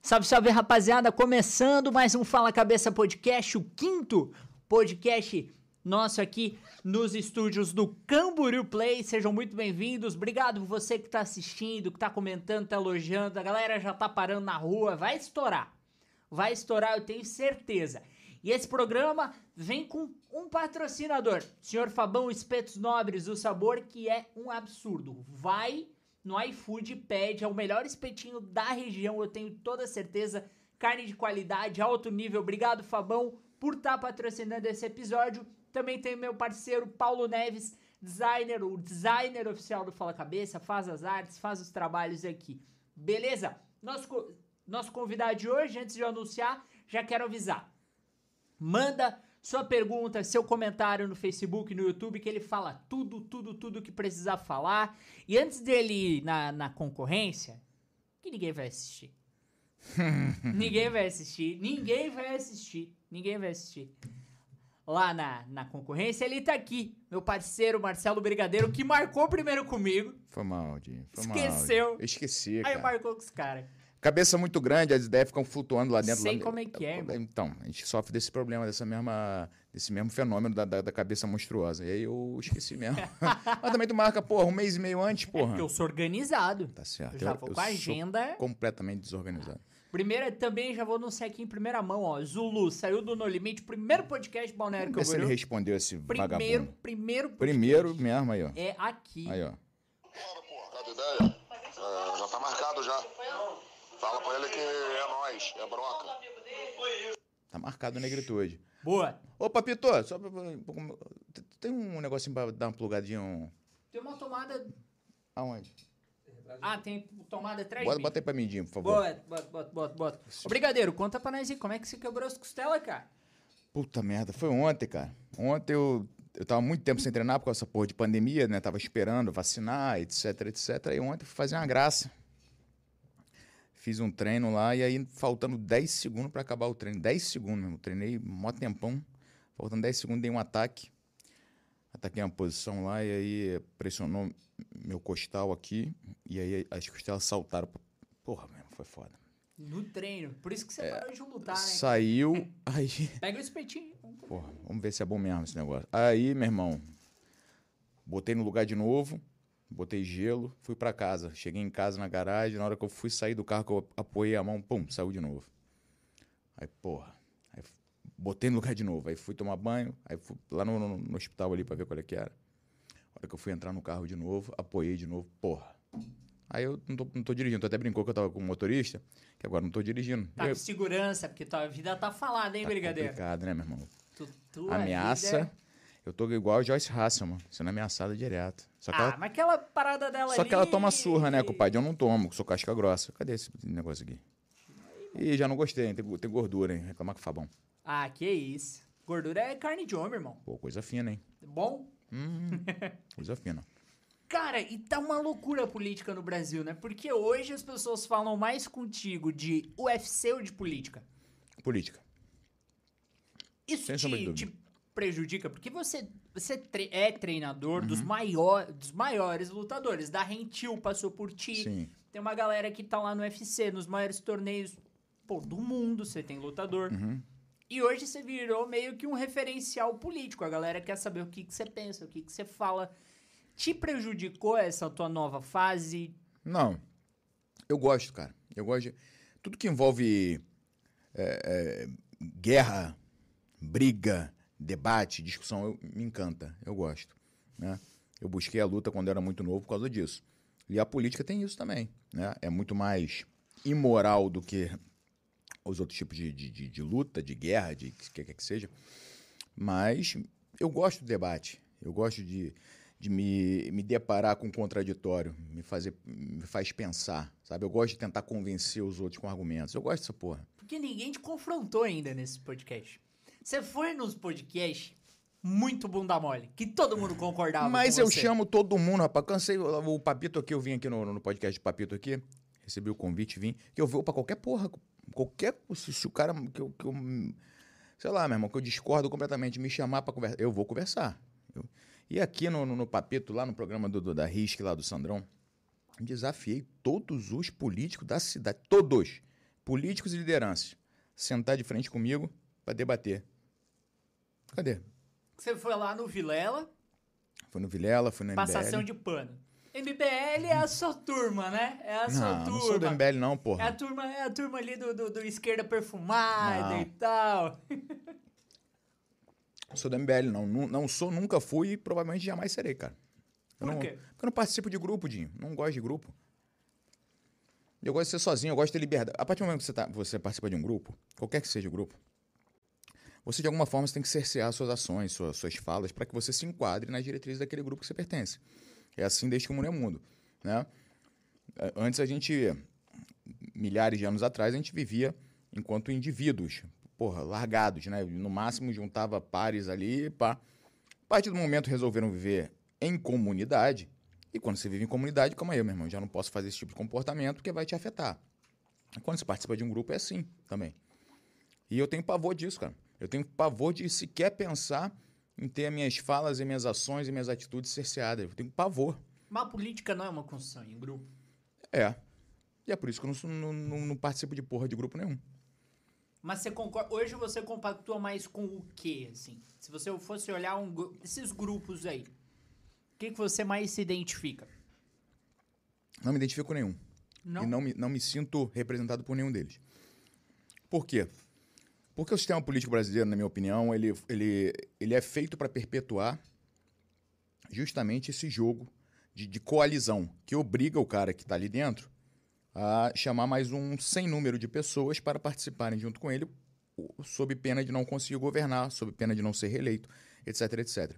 Salve, salve, rapaziada! Começando mais um Fala Cabeça Podcast, o quinto podcast nosso aqui nos estúdios do Camboriú Play. Sejam muito bem-vindos. Obrigado você que tá assistindo, que tá comentando, tá elogiando. A galera já tá parando na rua. Vai estourar. Vai estourar, eu tenho certeza. E esse programa vem com um patrocinador, Senhor Fabão Espetos Nobres, o sabor que é um absurdo. Vai no iFood pede, é o melhor espetinho da região, eu tenho toda certeza. Carne de qualidade, alto nível. Obrigado, Fabão, por estar tá patrocinando esse episódio. Também tem meu parceiro Paulo Neves, designer, o designer oficial do Fala Cabeça, faz as artes, faz os trabalhos aqui. Beleza? Nosso, nosso convidado de hoje, antes de eu anunciar, já quero avisar. Manda sua pergunta, seu comentário no Facebook, no YouTube, que ele fala tudo, tudo, tudo que precisar falar. E antes dele ir na, na concorrência, que ninguém vai assistir. ninguém vai assistir, ninguém vai assistir, ninguém vai assistir. Lá na, na concorrência, ele tá aqui, meu parceiro Marcelo Brigadeiro, que marcou primeiro comigo. Foi mal, Dinho. Esqueceu. Mal. Eu esqueci, Aí marcou com os caras. Cabeça muito grande, as ideias ficam flutuando lá dentro. Sei lá... como é que é. Então, a gente sofre desse problema, dessa mesma, desse mesmo fenômeno da, da, da cabeça monstruosa. E aí eu esqueci mesmo. Mas também tu marca, porra, um mês e meio antes, porra. É porque eu sou organizado. Tá certo. Eu já vou eu, com a agenda. completamente desorganizado. Primeiro, também já vou anunciar aqui em primeira mão, ó. Zulu saiu do No Limite, primeiro podcast Balneário Vamos ver se ele respondeu esse primeiro, vagabundo. Primeiro, Primeiro mesmo aí, ó. É aqui. Aí, ó. Fala, porra, cadê ideia? É, já tá marcado já. Fala pra ele que é nós, é broca. Tá marcado negritude. Boa. Ô, Papito, só pra, tem um negocinho pra dar uma plugadinha? Um... Tem uma tomada... Aonde? Ah, tem tomada atrás bota. Bota aí pra mim, por favor. Bota, bota, bota, bota. bota. Ô, Brigadeiro, conta pra nós aí, como é que você quebrou as costelas, cara? Puta merda, foi ontem, cara. Ontem eu, eu tava muito tempo sem treinar por causa dessa porra de pandemia, né? Tava esperando vacinar, etc, etc. E ontem fui fazer uma graça. Fiz um treino lá e aí faltando 10 segundos para acabar o treino. 10 segundos mesmo. Treinei mó tempão. Faltando 10 segundos, dei um ataque. Ataquei uma posição lá e aí pressionou meu costal aqui. E aí as costelas saltaram. Porra, mesmo, foi foda. No treino. Por isso que você é, parou de lutar, né? Saiu. aí. Pega o espetinho. Porra, vamos ver se é bom mesmo esse negócio. Aí, meu irmão, botei no lugar de novo. Botei gelo, fui para casa. Cheguei em casa na garagem, na hora que eu fui sair do carro, que eu apoiei a mão, pum, saiu de novo. Aí, porra. Aí, botei no lugar de novo. Aí fui tomar banho, aí fui lá no, no, no hospital ali pra ver qual é que era. A hora que eu fui entrar no carro de novo, apoiei de novo, porra. Aí eu não tô, não tô dirigindo, tu até brincou que eu tava com o motorista, que agora não tô dirigindo. Tá eu... com segurança, porque tua vida tá falada, hein, tá brigadeiro? complicado, né, meu irmão? Tu, Ameaça. Vida... Eu tô igual a Joyce Hasselman, sendo ameaçada direto. Só que ah, ela... mas aquela parada dela Só ali... que ela toma surra, né, compadre? Eu não tomo, sou casca grossa. Cadê esse negócio aqui? E já não gostei, tem, tem gordura, hein? Reclamar com o Fabão. Ah, que isso. Gordura é carne de homem, irmão. Pô, coisa fina, hein? Bom? Hum, coisa fina. Cara, e tá uma loucura a política no Brasil, né? Porque hoje as pessoas falam mais contigo de UFC ou de política? Política. Isso Sem te, te prejudica? Porque você, você tre é treinador uhum. dos, maior, dos maiores lutadores. Da Rentil passou por ti. Sim. Tem uma galera que tá lá no UFC, nos maiores torneios pô, do mundo, você tem lutador. Uhum. E hoje você virou meio que um referencial político. A galera quer saber o que, que você pensa, o que, que você fala. Te prejudicou essa tua nova fase? Não. Eu gosto, cara. Eu gosto de... Tudo que envolve é, é, guerra, briga, debate, discussão, eu, me encanta. Eu gosto. Né? Eu busquei a luta quando era muito novo por causa disso. E a política tem isso também. Né? É muito mais imoral do que os outros tipos de, de, de, de luta, de guerra, de que quer que seja. Mas eu gosto do debate. Eu gosto de, de me, me deparar com o contraditório, me, fazer, me faz pensar, sabe? Eu gosto de tentar convencer os outros com argumentos. Eu gosto dessa porra. Porque ninguém te confrontou ainda nesse podcast. Você foi nos podcasts muito bunda mole, que todo mundo concordava Mas eu chamo todo mundo, rapaz. Cansei. O Papito aqui, eu vim aqui no, no podcast do Papito aqui, recebi o convite, vim. Que eu vou pra qualquer porra. Qualquer. Se, se o cara. Que eu, que eu, sei lá, meu irmão, que eu discordo completamente, me chamar pra conversar, eu vou conversar. Eu, e aqui no, no, no, Papito, lá no programa do, do da RISC, lá do Sandrão, desafiei todos os políticos da cidade, todos, políticos e lideranças, sentar de frente comigo para debater. Cadê? Você foi lá no Vilela, Foi no Vilela, foi no MBL. passação de pano. MBL é a sua turma, né? É a sua não, turma. não sou do MBL não, É a porra. turma, é a turma ali do, do, do esquerda perfumada Não. e tal. Não sou do MBL não. não. Não sou, nunca fui e provavelmente jamais serei, cara. Eu Por não, quê? Porque eu não participo de grupo, Dinho. Não gosto de grupo. Eu gosto de ser sozinho, eu gosto de ter liberdade. A partir do momento que você, tá, você participa de um grupo, qualquer que seja o grupo, você de alguma forma tem que cercear suas ações, suas, suas falas, para que você se enquadre nas diretrizes daquele grupo que você pertence. É assim desde que o mundo é mundo. Né? Antes a gente, milhares de anos atrás, a gente vivia enquanto indivíduos, porra, largados, né? No máximo juntava pares ali, pá. A partir do momento que resolveram viver em comunidade, e quando você vive em comunidade, calma aí, meu irmão, já não posso fazer esse tipo de comportamento porque vai te afetar. Quando você participa de um grupo, é assim também. E eu tenho pavor disso, cara. Eu tenho pavor de sequer pensar em ter as minhas falas e minhas ações e minhas atitudes cerceadas. Eu tenho pavor. Mas a política não é uma construção em grupo. É. E é por isso que eu não, não- não- participo de porra de grupo nenhum. Mas você concorda. Hoje você compactua mais com o quê, assim? Se você fosse olhar um, esses grupos aí, o que, que você mais se identifica? Não me identifico com nenhum. Não? E não me, não me sinto representado por nenhum deles. Por quê? Porque o sistema político brasileiro, na minha opinião, ele, ele, ele é feito para perpetuar justamente esse jogo de, de coalizão, que obriga o cara que está ali dentro a chamar mais um sem número de pessoas para participarem junto com ele, sob pena de não conseguir governar, sob pena de não ser reeleito, etc, etc.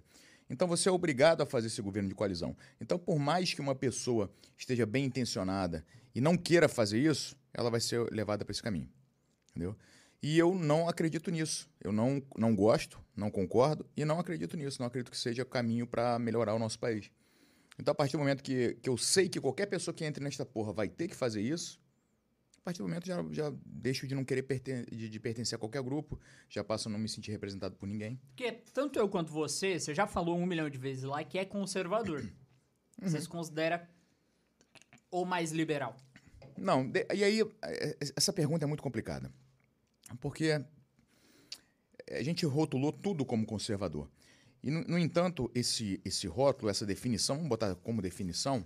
Então você é obrigado a fazer esse governo de coalizão. Então, por mais que uma pessoa esteja bem intencionada e não queira fazer isso, ela vai ser levada para esse caminho. Entendeu? E eu não acredito nisso. Eu não, não gosto, não concordo e não acredito nisso. Não acredito que seja caminho para melhorar o nosso país. Então, a partir do momento que, que eu sei que qualquer pessoa que entre nesta porra vai ter que fazer isso, a partir do momento já, já deixo de não querer perten de, de pertencer a qualquer grupo, já passo a não me sentir representado por ninguém. Porque tanto eu quanto você, você já falou um milhão de vezes lá que é conservador. Você Uhum. se considera ou mais liberal? Não, e aí, é, é, essa pergunta é muito complicada. Porque a gente rotulou tudo como conservador. E, no, no entanto, esse, esse rótulo, essa definição, vamos botar como definição,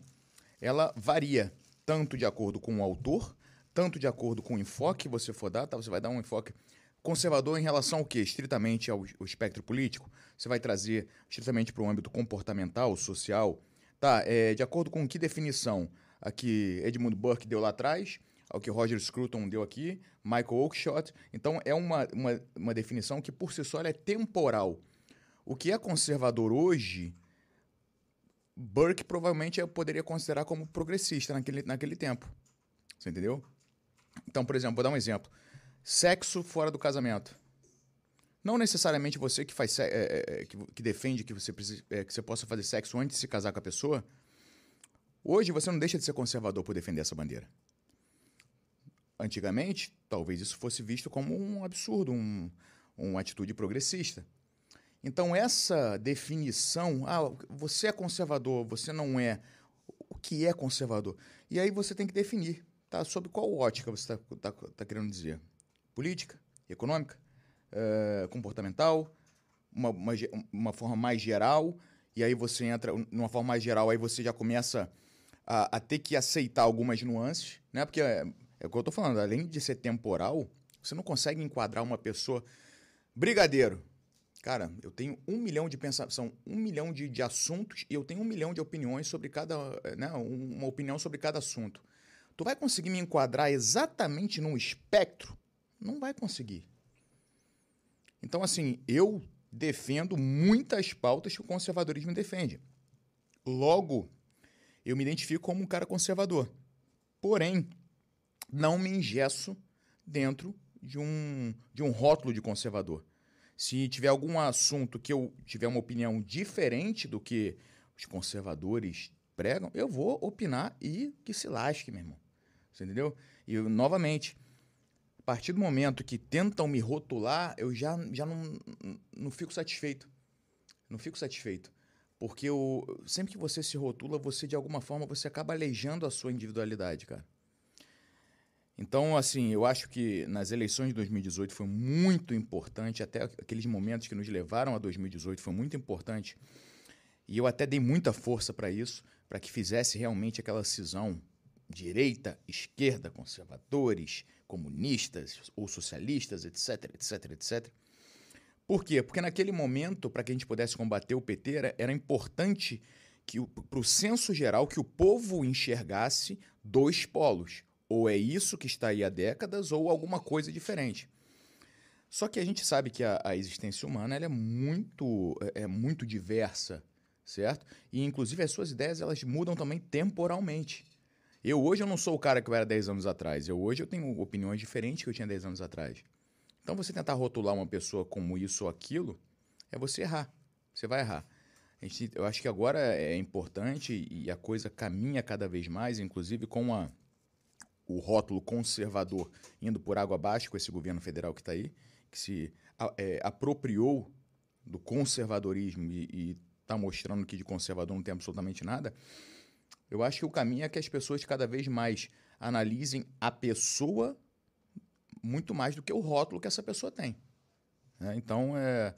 ela varia tanto de acordo com o autor, tanto de acordo com o enfoque que você for dar, tá? Você vai dar um enfoque conservador em relação ao quê? Estritamente ao, ao espectro político? Você vai trazer estritamente para o âmbito comportamental, social? Tá, é, de acordo com que definição? A que Edmund Burke deu lá atrás, ao que Roger Scruton deu aqui, Michael Oakeshott. Então, é uma, uma, uma definição que, por si só, é temporal. O que é conservador hoje, Burke provavelmente poderia considerar como progressista naquele, naquele tempo. Você entendeu? Então, por exemplo, vou dar um exemplo. Sexo fora do casamento. Não necessariamente você que faz se- é, é, que, que defende que você, é, que você possa fazer sexo antes de se casar com a pessoa. Hoje você não deixa de ser conservador por defender essa bandeira. Antigamente, talvez isso fosse visto como um absurdo, um, uma atitude progressista. Então, essa definição, ah, você é conservador, você não é. O que é conservador? E aí você tem que definir, tá? Sobre qual ótica você está tá, tá querendo dizer? Política? Econômica? eh, comportamental? Uma, uma, uma forma mais geral? E aí você entra numa forma mais geral, aí você já começa a, a ter que aceitar algumas nuances, né? Porque é, o que eu tô falando, além de ser temporal, você não consegue enquadrar uma pessoa. Brigadeiro. Cara, eu tenho um milhão de pensamentos, são um milhão de, de assuntos e eu tenho um milhão de opiniões sobre cada, eh, né, um- uma opinião sobre cada assunto. Tu vai conseguir me enquadrar exatamente num espectro? Não vai conseguir. Então, assim, eu defendo muitas pautas que o conservadorismo defende. Logo, eu me identifico como um cara conservador. Porém, não me engesso dentro de um, de um rótulo de conservador. Se tiver algum assunto que eu tiver uma opinião diferente do que os conservadores pregam, eu vou opinar e que se lasque, meu irmão. Você entendeu? E, eu, novamente, a partir do momento que tentam me rotular, eu já, já não, não fico satisfeito. Não fico satisfeito. Porque o, sempre que você se rotula, você de alguma forma você acaba aleijando a sua individualidade, cara. Então, assim, eu acho que nas eleições de 2018 foi muito importante, até aqueles momentos que nos levaram a 2018 foi muito importante. E eu até dei muita força para isso, para que fizesse realmente aquela cisão direita, esquerda, conservadores, comunistas ou socialistas, etc, etc, etc. Por quê? Porque naquele momento, para que a gente pudesse combater o PT, era, era importante que para o senso geral que o povo enxergasse dois polos, ou é isso que está aí há décadas, ou alguma coisa diferente. Só que a gente sabe que a, a existência humana é, muito, é, é muito diversa, certo? E, inclusive, as suas ideias elas mudam também temporalmente. Eu hoje eu não sou o cara que eu era 10 anos atrás. Eu hoje eu tenho opiniões diferentes que eu tinha 10 anos atrás. Então, você tentar rotular uma pessoa como isso ou aquilo, é você errar. Você vai errar. Gente, eu acho que agora é importante e a coisa caminha cada vez mais, inclusive com a o rótulo conservador indo por água abaixo com esse governo federal que está aí, que se é, apropriou do conservadorismo e está mostrando que de conservador não tem absolutamente nada, eu acho que o caminho é que as pessoas cada vez mais analisem a pessoa muito mais do que o rótulo que essa pessoa tem. Né? Então, é,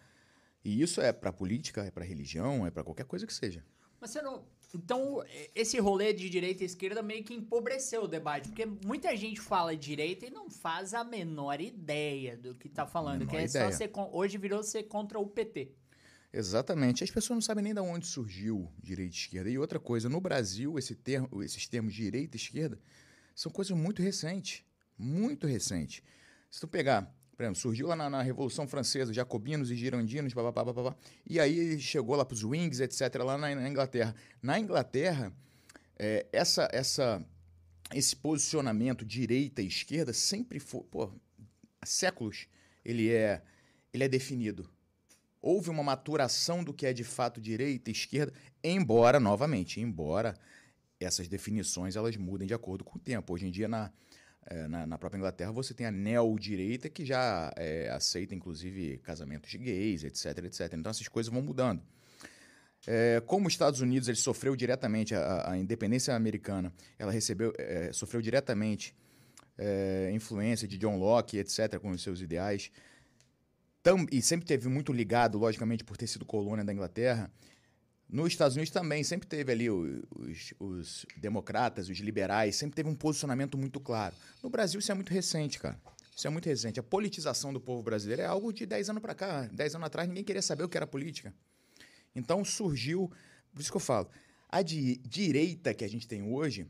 e isso é para política, é para religião, é para qualquer coisa que seja. Mas você não, então, esse rolê de direita e esquerda meio que empobreceu o debate, porque muita gente fala direita e não faz a menor ideia do que tá falando, que é ideia. só ser, hoje virou ser contra o PT. Exatamente. As pessoas não sabem nem de onde surgiu direita e esquerda. E outra coisa, no Brasil, esse termo, esses termos direita e esquerda são coisas muito recentes. Muito recentes. Se tu pegar por exemplo, surgiu lá na, na, Revolução Francesa, jacobinos e girondinos, papapá, papapá, e aí chegou lá para os Wings, etc., lá na, na Inglaterra. Na Inglaterra, é, essa, essa, esse posicionamento direita e esquerda sempre foi, pô, há séculos, ele é, ele é definido. Houve uma maturação do que é de fato direita e esquerda, embora, novamente, embora essas definições elas mudem de acordo com o tempo. Hoje em dia, na, é, na, na, própria Inglaterra, você tem a neo-direita que já é, aceita, inclusive, casamentos de gays, etc, etc. Então, essas coisas vão mudando. É, como os Estados Unidos ele sofreu diretamente, a, a independência americana, ela recebeu, é, sofreu diretamente é, influência de John Locke, etc., com os seus ideais, Tam, e sempre teve muito ligado, logicamente, por ter sido colônia da Inglaterra, nos Estados Unidos também sempre teve ali os, os, democratas, os liberais, sempre teve um posicionamento muito claro. No Brasil isso é muito recente, cara. Isso é muito recente. A politização do povo brasileiro é algo de 10 anos para cá. 10 anos atrás ninguém queria saber o que era política. Então surgiu, por isso que eu falo, a di direita que a gente tem hoje,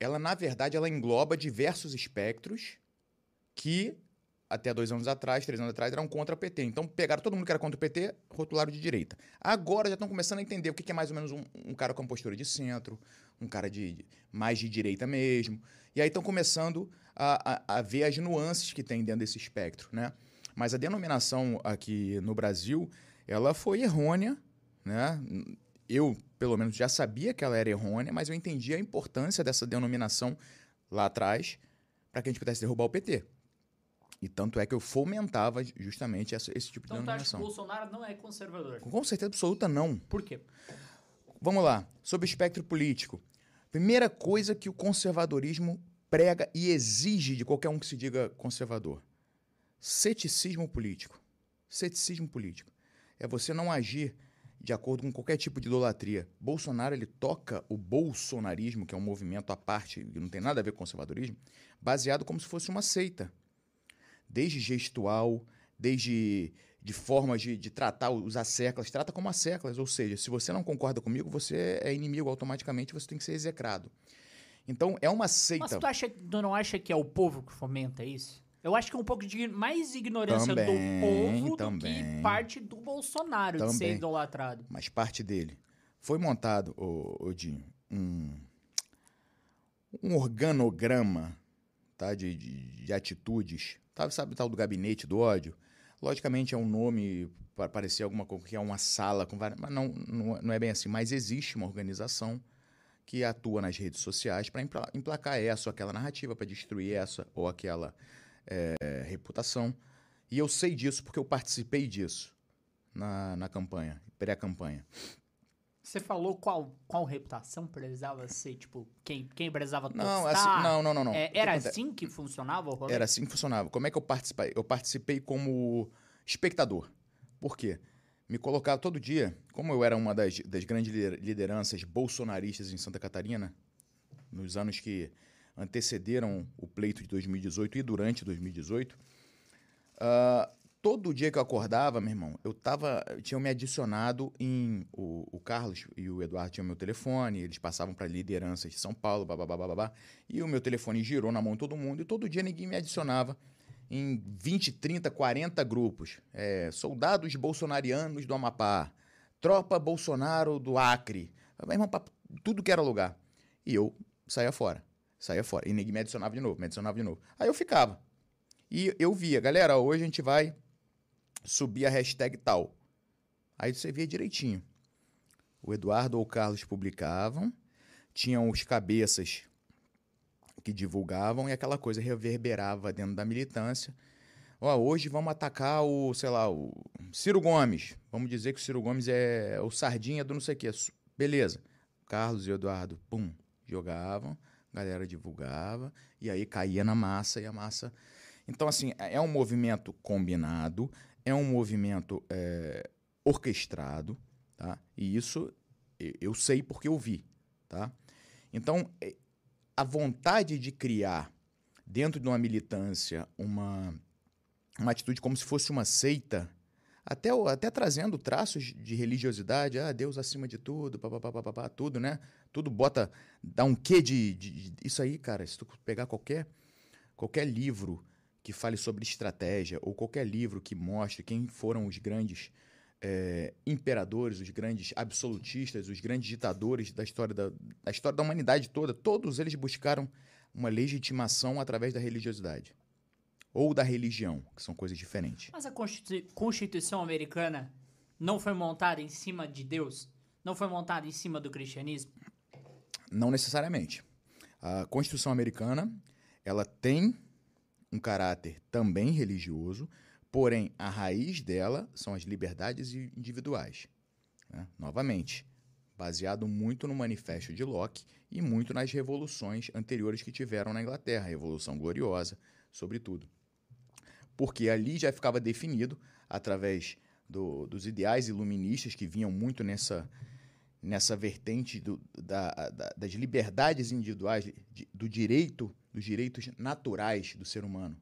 ela na verdade ela engloba diversos espectros que até dois anos atrás, três anos atrás, eram contra o PT. Então pegaram todo mundo que era contra o PT, rotularam de direita. Agora já estão começando a entender o que é mais ou menos um, um cara com postura de centro, um cara de, de mais de direita mesmo. E aí estão começando a, a, a, ver as nuances que tem dentro desse espectro, né? Mas a denominação aqui no Brasil, ela foi errônea, né? Eu, pelo menos, já sabia que ela era errônea, mas eu entendi a importância dessa denominação lá atrás para que a gente pudesse derrubar o PT. E tanto é que eu fomentava justamente essa, esse tipo então, de denominação. Então, o Bolsonaro não é conservador? Com certeza absoluta, não. Por quê? Vamos lá. Sobre o espectro político. Primeira coisa que o conservadorismo prega e exige de qualquer um que se diga conservador: ceticismo político. Ceticismo político. É você não agir de acordo com qualquer tipo de idolatria. Bolsonaro ele toca o bolsonarismo, que é um movimento à parte, que não tem nada a ver com conservadorismo, baseado como se fosse uma seita desde gestual, desde de formas de, de tratar os asseclas, trata como asseclas, ou seja, se você não concorda comigo, você é inimigo automaticamente, você tem que ser execrado. Então, é uma seita. Mas tu, acha, tu não acha que é o povo que fomenta isso? Eu acho que é um pouco de mais ignorância também, do povo também, do que parte do Bolsonaro também, de ser idolatrado. Mas parte dele. Foi montado, Odinho, um, um organograma tá, de, de, de atitudes Tá, sabe tal do gabinete do ódio? Logicamente é um nome para parecer alguma coisa que é uma sala com várias, mas não, não é bem assim. Mas existe uma organização que atua nas redes sociais para emplacar essa ou aquela narrativa, para destruir essa ou aquela é, reputação. E eu sei disso porque eu participei disso na, na campanha, pré-campanha. Você falou qual, qual reputação precisava ser, tipo, quem, quem precisava Não, assim, não, não, não, não. É, que era acontece? assim que funcionava o rolê? Era assim que funcionava. Como é que eu participei? Eu participei como espectador. Por quê? Me colocava todo dia, como eu era uma das, das grandes lider- lideranças bolsonaristas em Santa Catarina, nos anos que antecederam o pleito de 2018 e durante 2018, ah, todo dia que eu acordava, meu irmão, eu tava, tinham me adicionado em o, o Carlos e o Eduardo tinham meu telefone, eles passavam para lideranças de São Paulo, babá, babá, e o meu telefone girou na mão de todo mundo e todo dia ninguém me adicionava em 20, 30, 40 grupos. É, soldados bolsonarianos do Amapá, tropa Bolsonaro do Acre, meu irmão, pra tudo que era lugar. E eu saía fora, saía fora. E ninguém me adicionava de novo, me adicionava de novo. Aí eu ficava. E eu via, galera, hoje a gente vai subir a hashtag tal. Aí você via direitinho. O Eduardo ou o Carlos publicavam, tinham os cabeças que divulgavam e aquela coisa reverberava dentro da militância. Ó, hoje vamos atacar o, sei lá, o Ciro Gomes. Vamos dizer que o Ciro Gomes é o sardinha do não sei o quê. Beleza. Carlos e Eduardo, pum, jogavam, a galera divulgava, e aí caía na massa e a massa. Então, assim, é um movimento combinado, é um movimento é, orquestrado, tá? E isso eu sei porque eu vi, tá? Então, é, a vontade de criar dentro de uma militância uma, uma atitude como se fosse uma seita, até, até trazendo traços de religiosidade, ah, Deus acima de tudo, papapá, papapá, tudo, né? Tudo bota, dá um quê de, de, de- Isso aí, cara, se tu pegar qualquer, qualquer livro que fale sobre estratégia, ou qualquer livro que mostre quem foram os grandes eh, imperadores, os grandes absolutistas, os grandes ditadores da história da, da história da humanidade toda, todos eles buscaram uma legitimação através da religiosidade. Ou da religião, que são coisas diferentes. Mas a Constitu- Constituição americana não foi montada em cima de Deus? Não foi montada em cima do cristianismo? Não necessariamente. A Constituição americana, ela tem um caráter também religioso, porém a raiz dela são as liberdades individuais. né? Novamente, baseado muito no Manifesto de Locke e muito nas revoluções anteriores que tiveram na Inglaterra, a Revolução Gloriosa, sobretudo. Porque ali já ficava definido, através do- dos ideais iluministas que vinham muito nessa, nessa vertente do- da- da- das liberdades individuais, do direito, dos direitos naturais do ser humano.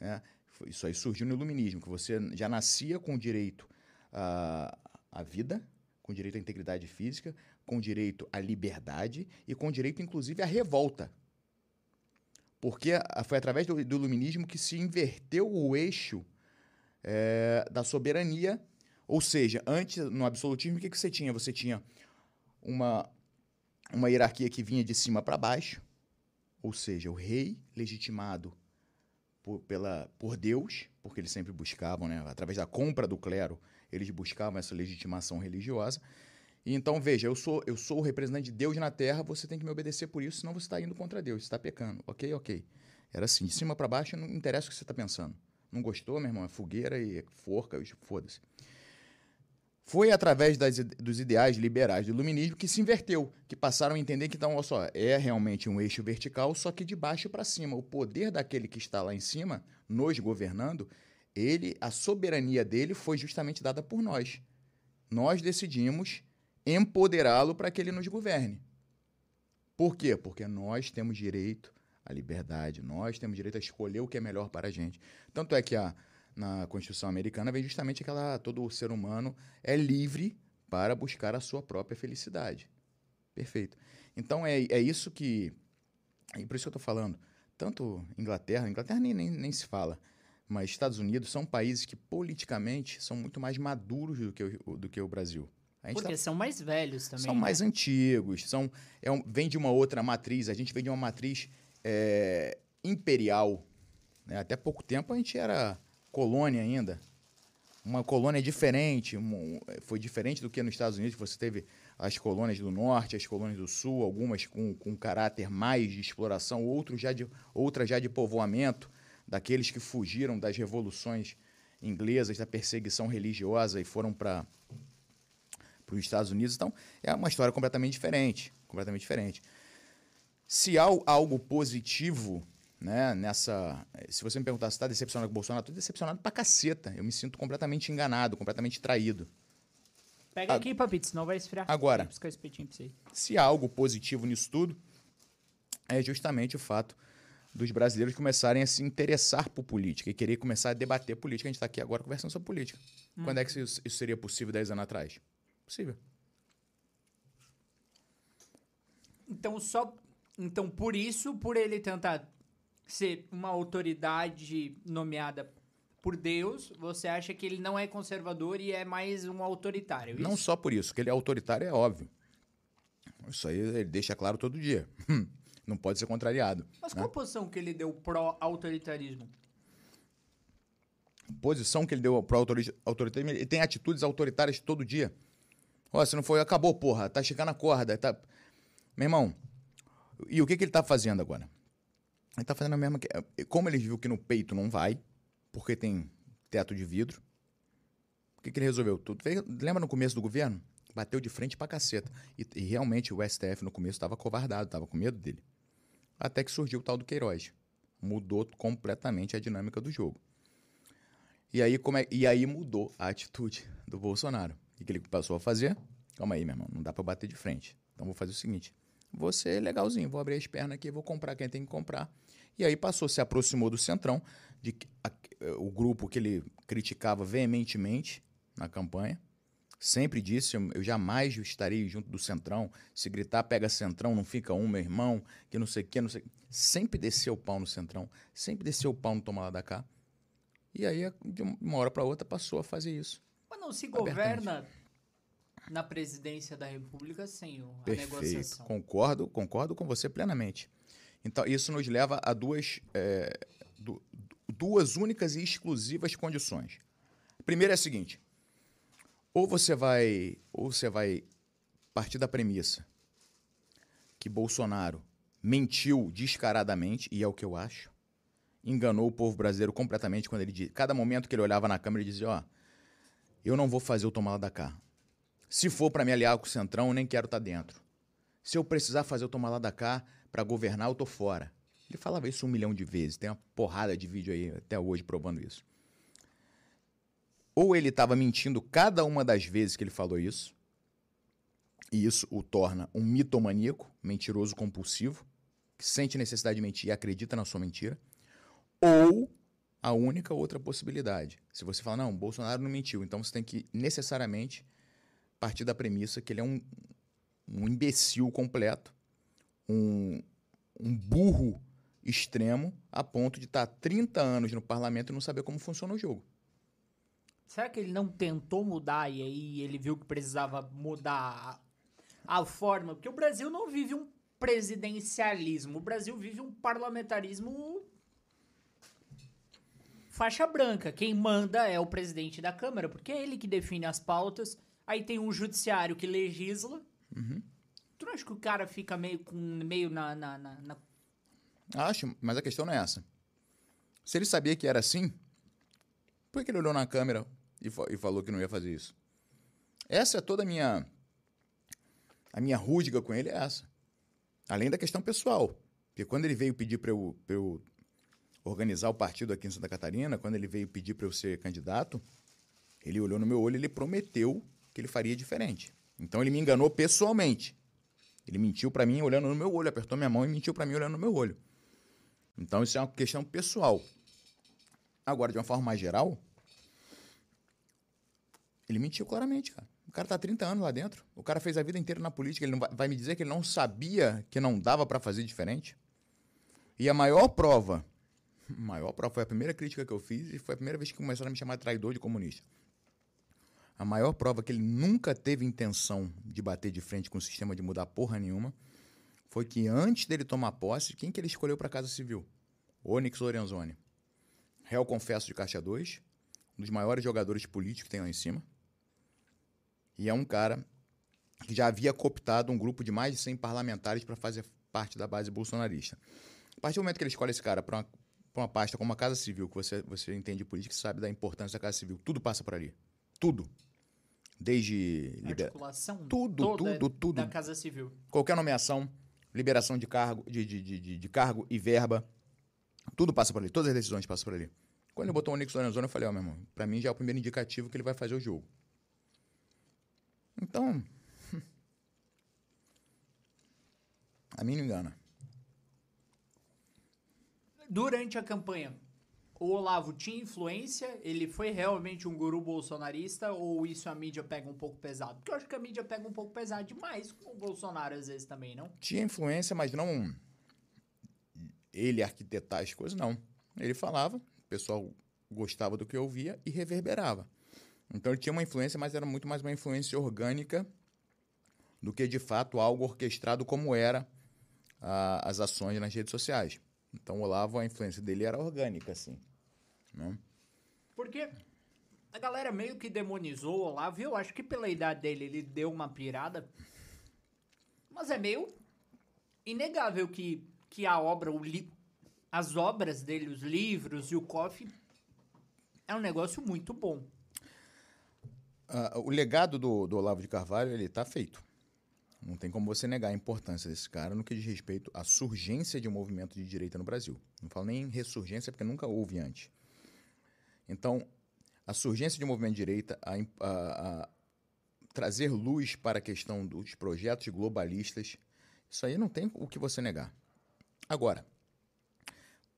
né? Isso aí surgiu no iluminismo, que você já nascia com direito à, à vida, com direito à integridade física, com direito à liberdade e com direito, inclusive, à revolta. Porque foi através do, do iluminismo que se inverteu o eixo eh, da soberania. Ou seja, antes, no absolutismo, o que, que você tinha? Você tinha uma, uma hierarquia que vinha de cima para baixo, ou seja, o rei legitimado por, pela, por Deus, porque eles sempre buscavam, né, através da compra do clero, eles buscavam essa legitimação religiosa. E então, veja, eu sou, eu sou o representante de Deus na terra, você tem que me obedecer por isso, senão você está indo contra Deus, está pecando. Ok, ok. Era assim, de cima para baixo, não interessa o que você está pensando. Não gostou, meu irmão? É fogueira e forca, e foda-se. Foi através das dos ideais liberais do iluminismo que se inverteu, que passaram a entender que, então, olha só, é realmente um eixo vertical, só que de baixo para cima. O poder daquele que está lá em cima, nos governando, ele, a soberania dele foi justamente dada por nós. Nós decidimos empoderá-lo para que ele nos governe. Por quê? Porque nós temos direito à liberdade, nós temos direito a escolher o que é melhor para a gente. Tanto é que a, na Constituição americana vem justamente aquela todo ser humano é livre para buscar a sua própria felicidade. Perfeito. Então é, é isso que e por isso que eu estou falando. Tanto Inglaterra, Inglaterra nem, nem, nem se fala, mas Estados Unidos são países que politicamente são muito mais maduros do que o, do que o Brasil. Tá Porque são mais velhos também. são né? mais antigos, são, é um- vem de uma outra matriz. A gente vem de uma matriz é, imperial. né? Até pouco tempo a gente era colônia ainda. Uma colônia diferente, um- foi diferente do que nos Estados Unidos, você teve as colônias do norte, as colônias do sul, algumas com, com caráter mais de exploração, outros já de, outras já de povoamento, daqueles que fugiram das revoluções inglesas, da perseguição religiosa e foram para para os Estados Unidos. Então, é uma história completamente diferente. Completamente diferente. Se há algo positivo né, nessa. Se você me perguntar se está decepcionado com o Bolsonaro, estou decepcionado pra caceta. Eu me sinto completamente enganado, completamente traído. Pega aqui, papito, senão vai esfriar. Agora, se há algo positivo nisso tudo, é justamente o fato dos brasileiros começarem a se interessar por política e querer começar a debater política. A gente está aqui agora conversando sobre política. Hum. Quando é que isso, isso seria possível 10 anos atrás? Possível. Então, só. Então, por isso, por ele tentar ser uma autoridade nomeada por Deus, você acha que ele não é conservador e é mais um autoritário? Isso? Não só por isso, que ele é autoritário é óbvio. Isso aí ele deixa claro todo dia. não pode ser contrariado. Mas né? qual a posição que ele deu pró-autoritarismo? Posição que ele deu pró-autoritarismo, ele tem atitudes autoritárias todo dia. Ó, se não foi, acabou, porra, tá chegando a corda, tá... Meu irmão, e o que, que ele tá fazendo agora? Ele tá fazendo a mesma... Como ele viu que no peito não vai, porque tem teto de vidro, o que, que ele resolveu? Tudo Lembra no começo do governo? Bateu de frente pra caceta. E, e realmente o STF no começo estava covardado, estava com medo dele. Até que surgiu o tal do Queiroz. Mudou completamente a dinâmica do jogo. E aí, como é, e aí mudou a atitude do Bolsonaro. O que ele passou a fazer? Calma aí, meu irmão, não dá para bater de frente. Então vou fazer o seguinte: vou ser legalzinho, vou abrir as pernas aqui, vou comprar quem tem que comprar. E aí passou, se aproximou do Centrão, de a, o grupo que ele criticava veementemente na campanha. Sempre disse, eu jamais estarei junto do Centrão. Se gritar, pega Centrão, não fica um, meu irmão, que não sei o que, não sei. Sempre desceu o pau no Centrão, sempre desceu o pau no Toma lá da cá. E aí, de uma hora para outra, passou a fazer isso. Mas não se governa na presidência da República sem a Perfeito. negociação. Concordo, concordo com você plenamente. Então, isso nos leva a duas, é, duas únicas e exclusivas condições. A primeira é a seguinte: ou você vai, ou você vai partir da premissa que Bolsonaro mentiu descaradamente, e é o que eu acho, enganou o povo brasileiro completamente quando ele cada momento que ele olhava na câmera ele dizia, ó, eu não vou fazer o tomar lá da cá. Se for para me aliar com o Centrão, eu nem quero estar tá dentro. Se eu precisar fazer o tomar lá da cá para governar, eu tô fora. Ele falava isso um milhão de vezes, tem uma porrada de vídeo aí até hoje provando isso. Ou ele estava mentindo cada uma das vezes que ele falou isso, e isso o torna um mitomaníaco, mentiroso compulsivo, que sente necessidade de mentir e acredita na sua mentira. Ou a única outra possibilidade. Se você fala, não, Bolsonaro não mentiu, então você tem que necessariamente partir da premissa que ele é um, um imbecil completo, um, um burro extremo, a ponto de estar 30 anos no parlamento e não saber como funciona o jogo. Será que ele não tentou mudar e aí ele viu que precisava mudar a, a forma? Porque o Brasil não vive um presidencialismo, o Brasil vive um parlamentarismo faixa branca. Quem manda é o presidente da Câmara, porque é ele que define as pautas. Aí tem um judiciário que legisla. Uhum. Tu não acha que o cara fica meio, com, meio na, na, na, na... Acho, mas a questão não é essa. Se ele sabia que era assim, por que ele olhou na câmera e, e falou que não ia fazer isso? Essa é toda a minha. A minha rúdiga com ele é essa. Além da questão pessoal. Porque quando ele veio pedir para eu, eu organizar o partido aqui em Santa Catarina, quando ele veio pedir para eu ser candidato, ele olhou no meu olho e ele prometeu que ele faria diferente. Então ele me enganou pessoalmente. Ele mentiu para mim olhando no meu olho, apertou minha mão e mentiu para mim olhando no meu olho. Então isso é uma questão pessoal. Agora, de uma forma mais geral, ele mentiu claramente, cara. O cara tá há 30 anos lá dentro. O cara fez a vida inteira na política. Ele não vai, vai me dizer que ele não sabia que não dava para fazer diferente? E a maior prova, maior prova foi a primeira crítica que eu fiz e foi a primeira vez que começaram a me chamar de traidor de comunista. A maior prova que ele nunca teve intenção de bater de frente com o sistema de mudar porra nenhuma foi que antes dele tomar posse, quem que ele escolheu para a Casa Civil? Onyx Lorenzoni réu confesso de Caixa 2, um dos maiores jogadores políticos que tem lá em cima. E é um cara que já havia cooptado um grupo de mais de 100 parlamentares para fazer parte da base bolsonarista. A partir do momento que ele escolhe esse cara para uma, uma pasta como a Casa Civil, que você, você entende política e sabe da importância da Casa Civil, tudo passa por ali. Tudo. Desde libera- Articulação Tudo, tudo, tudo. da Casa Civil. qualquer nomeação, liberação de cargo, de, de, de, de- cargo e verba, tudo passa por ali, todas as decisões passam por ali. Quando ele botou o Nix Lorenzoni, eu falei, ó, meu irmão, pra mim já é o primeiro indicativo que ele vai fazer o jogo. Então, a mim não engana. Durante a campanha, o Olavo tinha influência? Ele foi realmente um guru bolsonarista? Ou isso a mídia pega um pouco pesado? Porque eu acho que a mídia pega um pouco pesado demais com o Bolsonaro às vezes também, não? Tinha influência, mas não ele arquitetar as coisas, não. Ele falava, o pessoal gostava do que ouvia e reverberava. Então ele tinha uma influência, mas era muito mais uma influência orgânica do que de fato algo orquestrado como era a- as ações nas redes sociais. Então o Olavo, a influência dele era orgânica, assim. Né? Porque a galera meio que demonizou o Olavo, eu acho que pela idade dele ele deu uma pirada. Mas é meio inegável que, que a obra, o li, as obras dele, os livros e o coffee é um negócio muito bom. Ah, o legado do, do Olavo de Carvalho, ele está feito. Não tem como você negar a importância desse cara no que diz respeito à surgência de um movimento de direita no Brasil. Não falo nem em ressurgência, porque nunca houve antes. Então, a surgência de um movimento de direita, a, a- a trazer luz para a questão dos projetos globalistas, isso aí não tem o que você negar. Agora,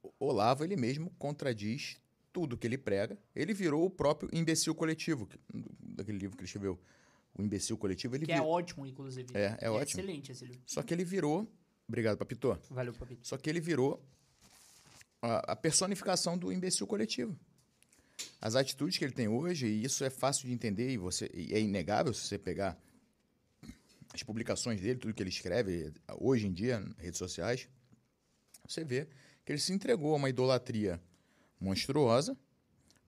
o Olavo, ele mesmo contradiz tudo que ele prega. Ele virou o próprio imbecil coletivo, que- daquele livro que ele escreveu. O imbecil coletivo, ele Que é virou. ótimo, inclusive. É, é ótimo. Excelente esse livro. Só que ele virou. Obrigado, Papito. Valeu, Papito. Só que ele virou a, a personificação do imbecil coletivo. As atitudes que ele tem hoje, e isso é fácil de entender, e, você, e é inegável se você pegar as publicações dele, tudo que ele escreve hoje em dia, nas redes sociais, você vê que ele se entregou a uma idolatria monstruosa.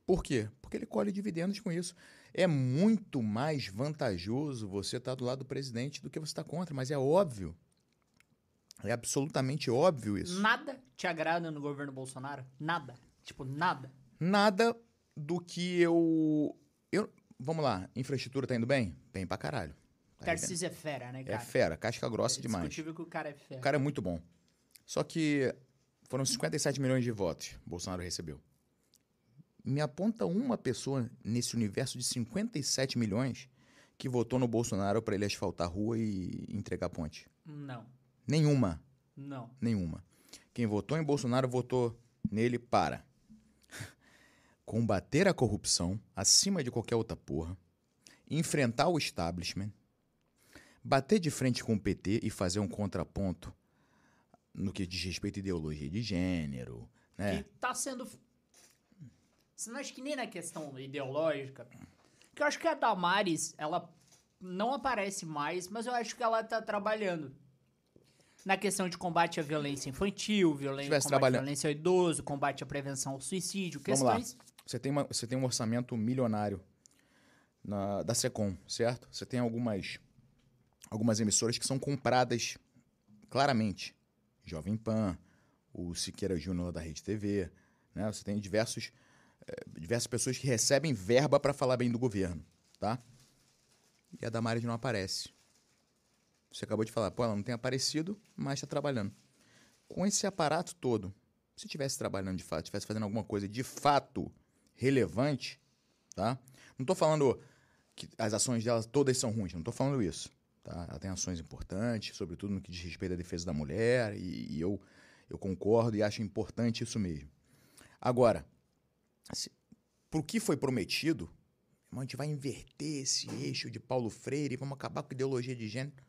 Por quê? Porque ele colhe dividendos com isso. É muito mais vantajoso você estar do lado do presidente do que você estar contra, mas é óbvio. É absolutamente óbvio isso. Nada te agrada no governo Bolsonaro? Nada. Tipo, nada. Nada do que eu. eu vamos lá, infraestrutura tá indo bem? Bem pra caralho. Tá. Tarcísio é fera, né, É cara? fera, casca grossa É demais. que o cara é fera. O cara é muito bom. Só que foram 57 milhões de votos Bolsonaro recebeu. Me aponta uma pessoa nesse universo de 57 milhões que votou no Bolsonaro para ele asfaltar a rua e entregar ponte. Não, Nenhuma. não. Nenhuma. Quem votou em Bolsonaro votou nele para combater a corrupção acima de qualquer outra porra, enfrentar o establishment, bater de frente com o PT e fazer um contraponto no que diz respeito à ideologia de gênero, né? Que tá sendo. Você não acha que nem na questão ideológica? Que eu acho que a Damares, ela não aparece mais, mas eu acho que ela tá trabalhando. Na questão de combate à violência infantil, violência, combate à violência ao idoso, combate à prevenção ao suicídio, questões. Você tem, uma, você tem um orçamento milionário na- da Secom, certo? Você tem algumas, algumas emissoras que são compradas claramente. Jovem Pan, o Siqueira Júnior da Rede TV, né? Você tem diversos, eh, diversas pessoas que recebem verba para falar bem do governo, tá? E a Damares não aparece. Você acabou de falar, pô, ela não tem aparecido, mas está trabalhando. Com esse aparato todo, se estivesse trabalhando de fato, estivesse fazendo alguma coisa de fato relevante, tá? Não estou falando que as ações dela todas são ruins, não estou falando isso, tá? Ela tem ações importantes, sobretudo no que diz respeito à defesa da mulher, e, e eu, eu concordo e acho importante isso mesmo. Agora, se, pro que foi prometido, a gente vai inverter esse eixo de Paulo Freire, vamos acabar com a ideologia de gênero.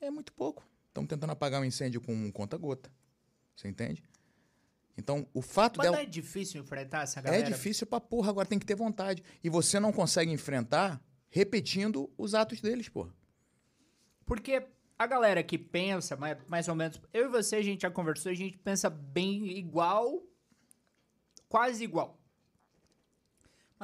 É muito pouco. Estamos tentando apagar um incêndio com um conta-gota. Você entende? Então, o fato Mas dela. não é difícil enfrentar essa É galera? difícil pra porra, agora tem que ter vontade. E você não consegue enfrentar repetindo os atos deles, porra. Porque a galera que pensa, mais, mais ou menos, eu e você, a gente já conversou, a gente pensa bem igual, quase igual.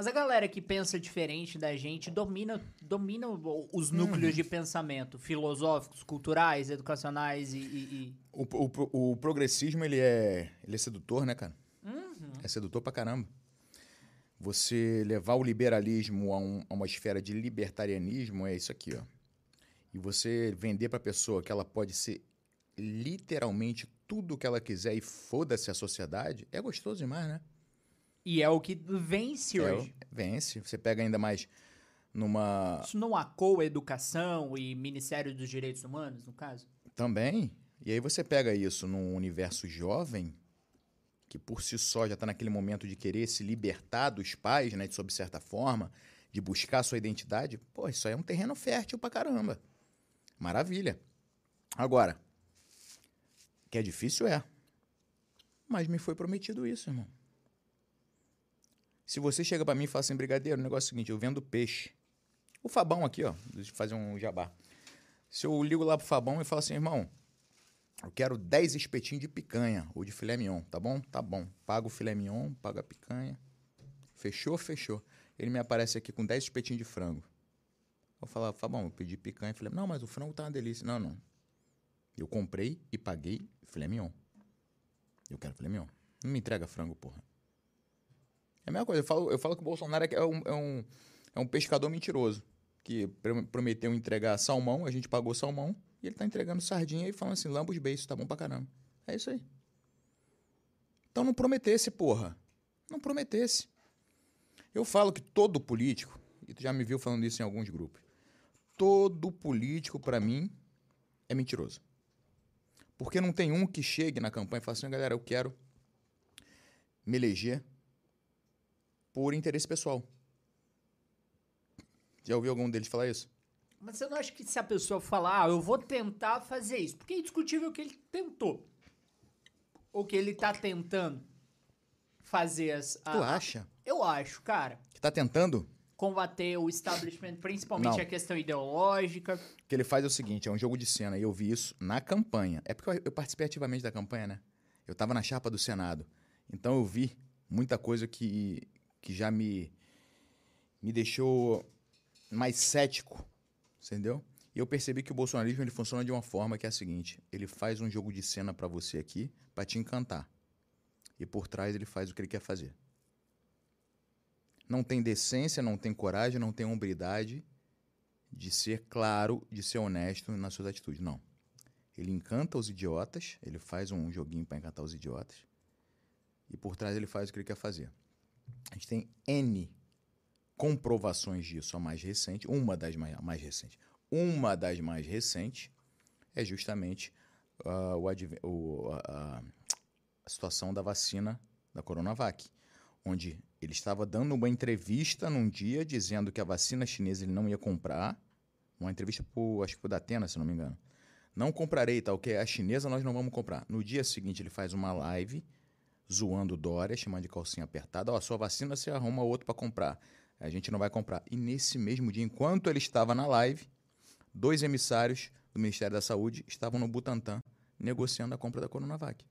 Mas a galera que pensa diferente da gente domina, domina os núcleos de pensamento filosóficos, culturais, educacionais e- e- e O, o o progressismo, ele é, ele é sedutor, né, cara? É sedutor pra caramba. você levar o liberalismo a, um- a uma esfera de libertarianismo é isso aqui, ó. E você vender para a pessoa que ela pode ser literalmente tudo o que ela quiser e foda-se a sociedade, é gostoso demais, né? E é o que vence É, hoje. vence. Você pega ainda mais numa. Isso não acoa educação e Ministério dos Direitos Humanos, no caso? Também. E aí você pega isso num universo jovem, que por si só já está naquele momento de querer se libertar dos pais, né, de sob certa forma, de buscar sua identidade. Pô, isso aí é um terreno fértil pra caramba. Maravilha. Agora, que é difícil é. Mas me foi prometido isso, irmão. Se você chega pra mim e fala assim, brigadeiro, o negócio é o seguinte, eu vendo peixe. O Fabão aqui, ó, deixa eu fazer um jabá. Se eu ligo lá pro Fabão e falo assim, irmão, eu quero 10 espetinhos de picanha ou de filé mignon, tá bom? Tá bom. Pago o filé mignon, pago a picanha. Fechou, fechou. Ele me aparece aqui com 10 espetinhos de frango. Eu falo, Fabão, eu pedi picanha filé Não, mas o frango tá uma delícia. Não, não. Eu comprei e paguei filé mignon. Eu quero filé mignon. Não me entrega frango, porra. É a mesma coisa. Eu falo, eu falo que o Bolsonaro é um, é um, é um pescador mentiroso. Que pr- prometeu entregar salmão, a gente pagou salmão, e ele tá entregando sardinha e falando assim, lamba os beiços, tá bom pra caramba. É isso aí. Então não prometesse, porra. Não prometesse. Eu falo que todo político, e tu já me viu falando isso em alguns grupos, todo político, pra mim, é mentiroso. Porque não tem um que chegue na campanha e fale assim, galera, eu quero me eleger por interesse pessoal. Já ouviu algum deles falar isso? Mas você não acha que se a pessoa falar, ah, eu vou tentar fazer isso, porque é indiscutível que ele tentou. Ou que ele tá tentando fazer as. Tu a- acha Eu acho, cara. que tá tentando? Combater o establishment, principalmente Não. a questão ideológica. O que ele faz é o seguinte, é um jogo de cena, e eu vi isso na campanha. É porque eu, eu participei ativamente da campanha, né? Eu tava na chapa do Senado. Então eu vi muita coisa que, que já me, me deixou mais cético, entendeu? E eu percebi que o bolsonarismo ele funciona de uma forma que é a seguinte: ele faz um jogo de cena pra você aqui, pra te encantar. E por trás ele faz o que ele quer fazer. Não tem decência, não tem coragem, não tem hombridade de ser claro, de ser honesto nas suas atitudes. Não. Ele encanta os idiotas, ele faz um joguinho para encantar os idiotas. E por trás ele faz o que ele quer fazer. A gente tem N comprovações disso, a mais recente, uma das mais, mais recentes. Uma das mais recentes é justamente ah, o o- a, a- situação da vacina da Coronavac, onde ele estava dando uma entrevista num dia dizendo que a vacina chinesa ele não ia comprar, uma entrevista pro, acho que foi da Atena, se não me engano. Não comprarei, tá ok? A chinesa nós não vamos comprar. No dia seguinte ele faz uma live zoando Dória, chamando de calcinha apertada. Ó, sua vacina você arruma outro para comprar. A gente não vai comprar. E nesse mesmo dia, enquanto ele estava na live, dois emissários do Ministério da Saúde estavam no Butantan negociando a compra da Coronavac.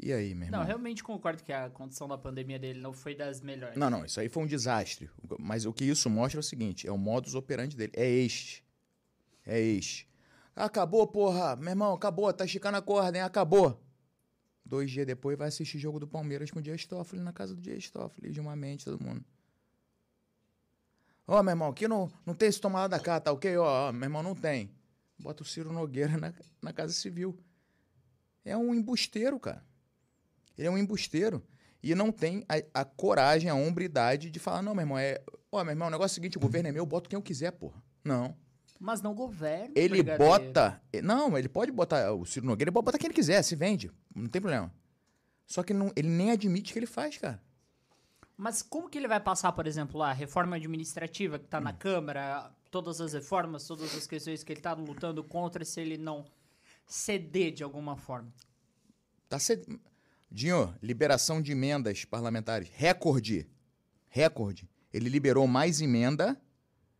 E aí, meu irmão? Não, realmente concordo que a condição da pandemia dele não foi das melhores. Não, não, isso aí foi um desastre. Mas o que isso mostra é o seguinte: é o modus operandi dele. É este. É este. Acabou, porra. Meu irmão, acabou. Tá esticando a corda, hein? Acabou. Dois dias depois vai assistir jogo do Palmeiras com o Dias Toffoli na casa do Dias Toffoli, de uma mente, todo mundo. Ó, meu irmão, aqui não, não tem esse tomar lá da cá, tá ok? Ó, ó, meu irmão, não tem. Bota o Ciro Nogueira na, na Casa Civil. É um embusteiro, cara. Ele é um embusteiro. E não tem a, a coragem, a hombridade de falar, não, meu irmão, é. Ó, meu irmão, o negócio é o seguinte, o governo é meu, eu boto quem eu quiser, porra. Não. Mas não governa. Ele bota. Não, ele pode botar. O Ciro Nogueira ele pode botar quem ele quiser, se vende. Não tem problema. Só que ele, não, ele nem admite que ele faz, cara. Mas como que ele vai passar, por exemplo, lá, a reforma administrativa que tá Hum. na Câmara, todas as reformas, todas as questões que ele tá lutando contra, se ele não ceder de alguma forma? Tá ced... Dinho, liberação de emendas parlamentares. Recorde. Recorde. Ele liberou mais emenda.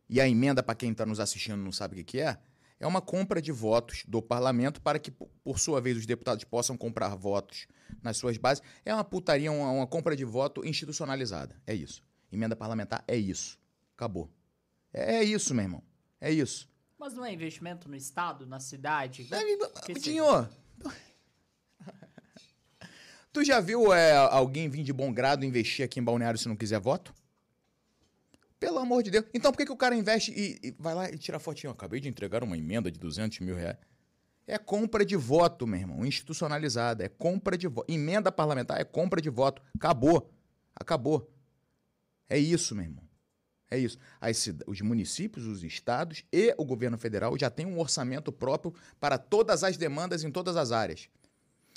E a emenda, para quem está nos assistindo não sabe o que, é, é uma compra de votos do parlamento para que, por- sua vez, os deputados possam comprar votos nas suas bases. É uma putaria, uma, uma compra de voto institucionalizada. É isso. Emenda parlamentar é isso. Acabou. É, é isso, meu irmão. É isso. Mas não é investimento no Estado, na cidade? É, Que Dinho, Tu já viu é, alguém vir de bom grado investir aqui em Balneário se não quiser voto? Pelo amor de Deus. Então por que, que o cara investe e, e vai lá e tira a fotinha? Acabei de entregar uma emenda de 200 mil reais. É compra de voto, meu irmão, institucionalizada. É compra de voto. Emenda parlamentar é compra de voto. Acabou. Acabou. É isso, meu irmão. É isso. As, os municípios, os estados e o governo federal já têm um orçamento próprio para todas as demandas em todas as áreas.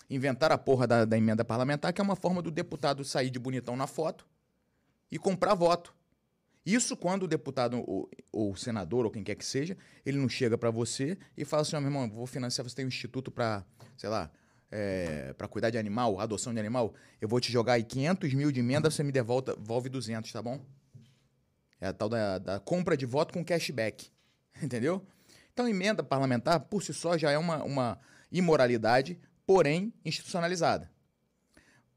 Inventar a porra da, da emenda parlamentar, que é uma forma do deputado sair de bonitão na foto e comprar voto. Isso quando o deputado ou, ou, senador ou quem quer que seja, ele não chega para você e fala assim, oh, meu irmão, vou financiar, você tem um instituto para, sei lá, é, para cuidar de animal, adoção de animal, eu vou te jogar aí 500 mil de emenda, você me devolve, devolve 200, tá bom? É a tal da, da compra de voto com cashback, entendeu? Então, emenda parlamentar, por si só, já é uma, uma imoralidade, porém institucionalizada.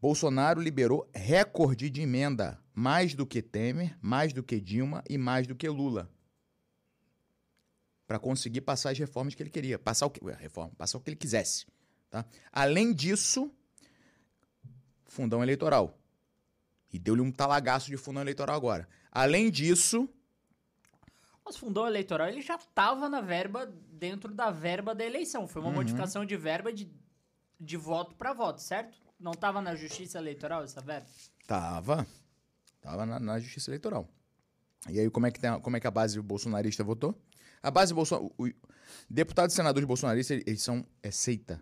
Bolsonaro liberou recorde de emenda, mais do que Temer, mais do que Dilma e mais do que Lula. Para conseguir passar as reformas que ele queria, passar o que, reforma, passar o que ele quisesse, tá? Além disso, fundão eleitoral. E deu-lhe um talagaço de fundão eleitoral agora. Além disso, mas fundão eleitoral ele já estava na verba dentro da verba da eleição. Foi uma uhum. modificação de verba de, de voto para voto, certo? Não estava na Justiça Eleitoral essa verba? Tava. Tava na, na, Justiça Eleitoral. E aí, como é, que tem, como é que a base bolsonarista votou? A base bolsonarista. Deputados e senadores bolsonaristas, eles são. É seita.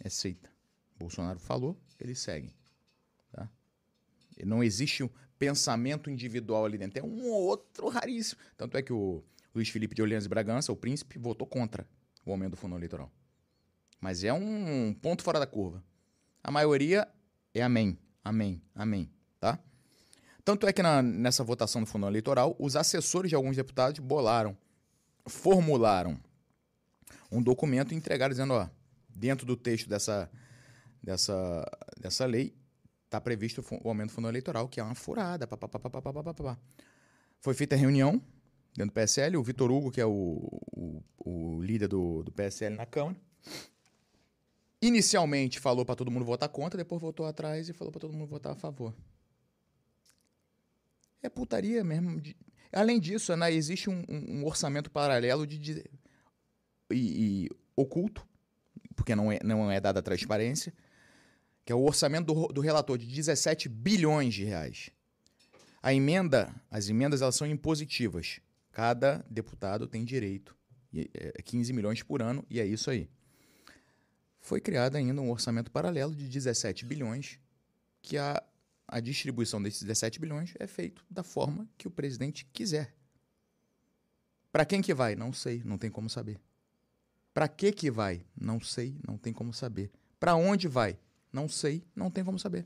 É seita. Bolsonaro falou, eles seguem. Tá? Não existe um pensamento individual ali dentro. É um ou outro raríssimo. Tanto é que o Luiz Felipe de Orleans e Bragança, o príncipe, votou contra o aumento do fundo eleitoral. Mas é um ponto fora da curva. A maioria é amém, amém, amém, tá? Tanto é que na, nessa votação do fundo eleitoral, os assessores de alguns deputados bolaram, formularam um documento e entregaram dizendo, ó, dentro do texto dessa, dessa, dessa lei, está previsto o aumento do fundo eleitoral, que é uma furada. Pá, pá, pá, Foi feita a reunião dentro do PSL, o Vitor Hugo, que é o, o, o líder do, do PSL na Câmara, Inicialmente falou para todo mundo votar contra, depois votou atrás e falou para todo mundo votar a favor. É putaria mesmo. Além disso, né, existe um, um, orçamento paralelo de, de e, e, oculto, porque não é, não é dada transparência, que é o orçamento do, do relator de 17 bilhões de reais. A emenda, as emendas elas são impositivas. Cada deputado tem direito. É 15 milhões por ano e é isso aí foi criado ainda um orçamento paralelo de 17 bilhões, que a, a distribuição desses 17 bilhões é feito da forma que o presidente quiser. Para quem que vai? Não sei, não tem como saber. Para que que vai? Não sei, não tem como saber. Para onde vai? Não sei, não tem como saber.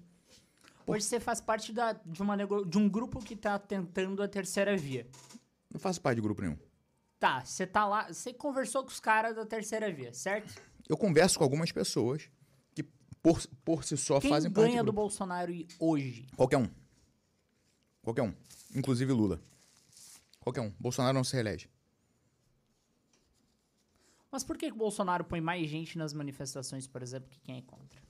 Hoje você faz parte da, de, uma de um grupo que está tentando a terceira via. Não faço parte de grupo nenhum. Tá, você tá lá, você conversou com os caras da terceira via, certo? Eu converso com algumas pessoas que, por, por si só, Quem fazem parte. Quem ganha do, Bolsonaro hoje? Qualquer um. Qualquer um. Inclusive Lula. Qualquer um. Bolsonaro não se reelege. Mas por que o Bolsonaro põe mais gente nas manifestações, por exemplo, que quem é contra?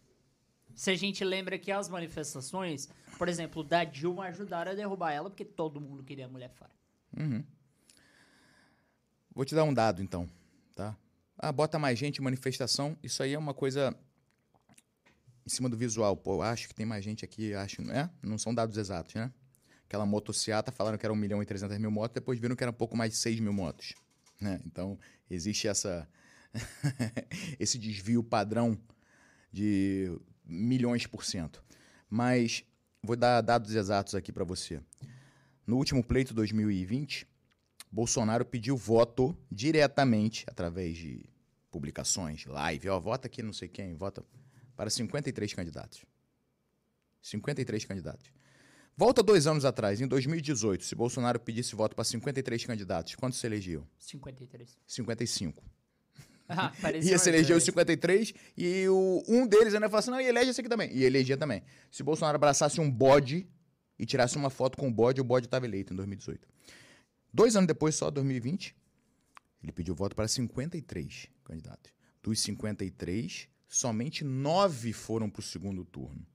Se a gente lembra que as manifestações, por exemplo, da Dilma ajudaram a derrubar ela porque todo mundo queria a mulher fora. Uhum. Vou te dar um dado, então, tá? Ah, bota mais gente, manifestação. Isso aí é uma coisa em cima do visual. Pô, acho que tem mais gente aqui, acho, não é? Não são dados exatos, né? Aquela motociata falaram que era 1 milhão e 300 mil motos, depois viram que era um pouco mais de 6 mil motos. Né? Então, existe essa esse desvio padrão de milhões por cento. Mas vou dar dados exatos aqui para você. No último pleito 2020, Bolsonaro pediu voto diretamente, através de publicações, live, ó, vota aqui não sei quem, vota para 53 candidatos. 53 candidatos. Volta dois anos atrás, em 2018, se Bolsonaro pedisse voto para 53 candidatos, quantos se elegeu? 53. 55. Ah, Ia se eleger os 53 e o, um deles ainda falou assim: não, e elege esse aqui também. E elegia também. Se Bolsonaro abraçasse um bode e tirasse uma foto com o bode, o bode estava eleito em 2018. Dois anos depois, só 2020, ele pediu voto para 53 candidatos. Dos 53, somente nove foram para o segundo turno.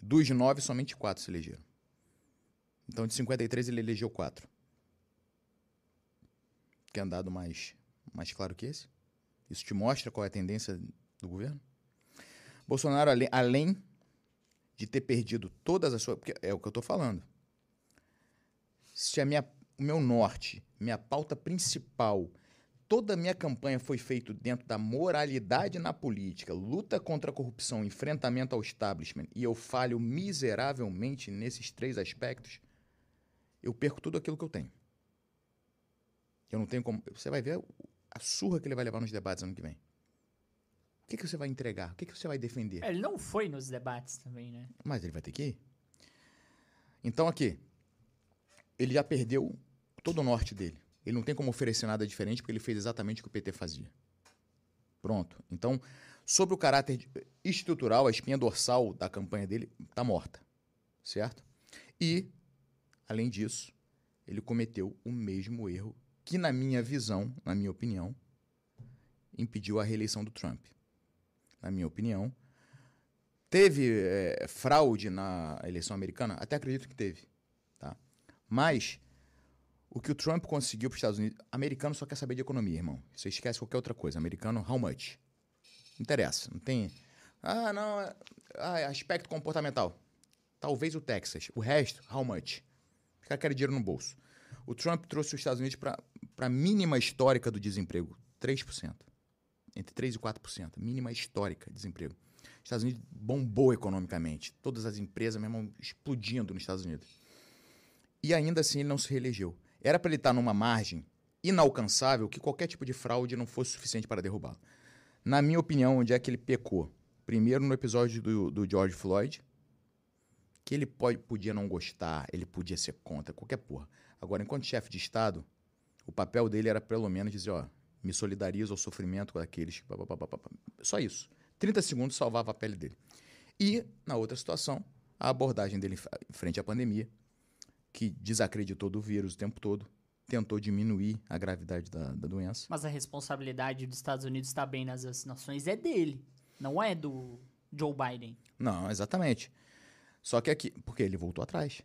Dos nove, somente quatro se elegeram. Então, de 53, ele elegeu quatro. Quer dado mais, mais claro que esse? Isso te mostra qual é a tendência do governo? Bolsonaro, além de ter perdido todas as suas. Porque é o que eu estou falando. Se a minha, o meu norte, minha pauta principal, toda a minha campanha foi feita dentro da moralidade na política, luta contra a corrupção, enfrentamento ao establishment, e eu falho miseravelmente nesses três aspectos, eu perco tudo aquilo que eu tenho. Eu não tenho como. Você vai ver a surra que ele vai levar nos debates ano que vem que, que você vai entregar? O que, que você vai defender? É, ele não foi nos debates também, né? Mas ele vai ter que ir. Então, aqui, ele já perdeu todo o norte dele. Ele não tem como oferecer nada diferente porque ele fez exatamente o que o PT fazia. Pronto. Então, sobre o caráter estrutural, a espinha dorsal da campanha dele está morta. Certo? E, além disso, ele cometeu o mesmo erro que, na minha visão, na minha opinião, impediu a reeleição do Trump na minha opinião. Teve é, fraude na eleição americana? Até acredito que teve. Tá? Mas o que o Trump conseguiu para os Estados Unidos. Americano só quer saber de economia, irmão. Você esquece qualquer outra coisa. Americano, how much? Não interessa. Não tem. Ah, não. É, ah, é aspecto comportamental. Talvez o Texas. O resto, how much? Ficar aquele dinheiro no bolso. O Trump trouxe os Estados Unidos para a mínima histórica do desemprego: 3% entre 3% e 4%, mínima histórica de desemprego. Os Estados Unidos bombou economicamente, todas as empresas mesmo explodindo nos Estados Unidos. E ainda assim ele não se reelegeu. Era para ele estar numa margem inalcançável que qualquer tipo de fraude não fosse suficiente para derrubá-lo. Na minha opinião, onde é que ele pecou? Primeiro no episódio do, do George Floyd, que ele pode, podia não gostar, ele podia ser contra, qualquer porra. Agora, enquanto chefe de Estado, o papel dele era pelo menos dizer, ó, me solidarizo ao sofrimento daqueles. Só isso. 30 segundos salvava a pele dele. E, na outra situação, a abordagem dele frente à pandemia, que desacreditou do vírus o tempo todo, tentou diminuir a gravidade da, da doença. Mas a responsabilidade dos Estados Unidos estar bem nas vacinações é dele, não é do Joe Biden. Não, exatamente. Só que aqui, porque ele voltou atrás.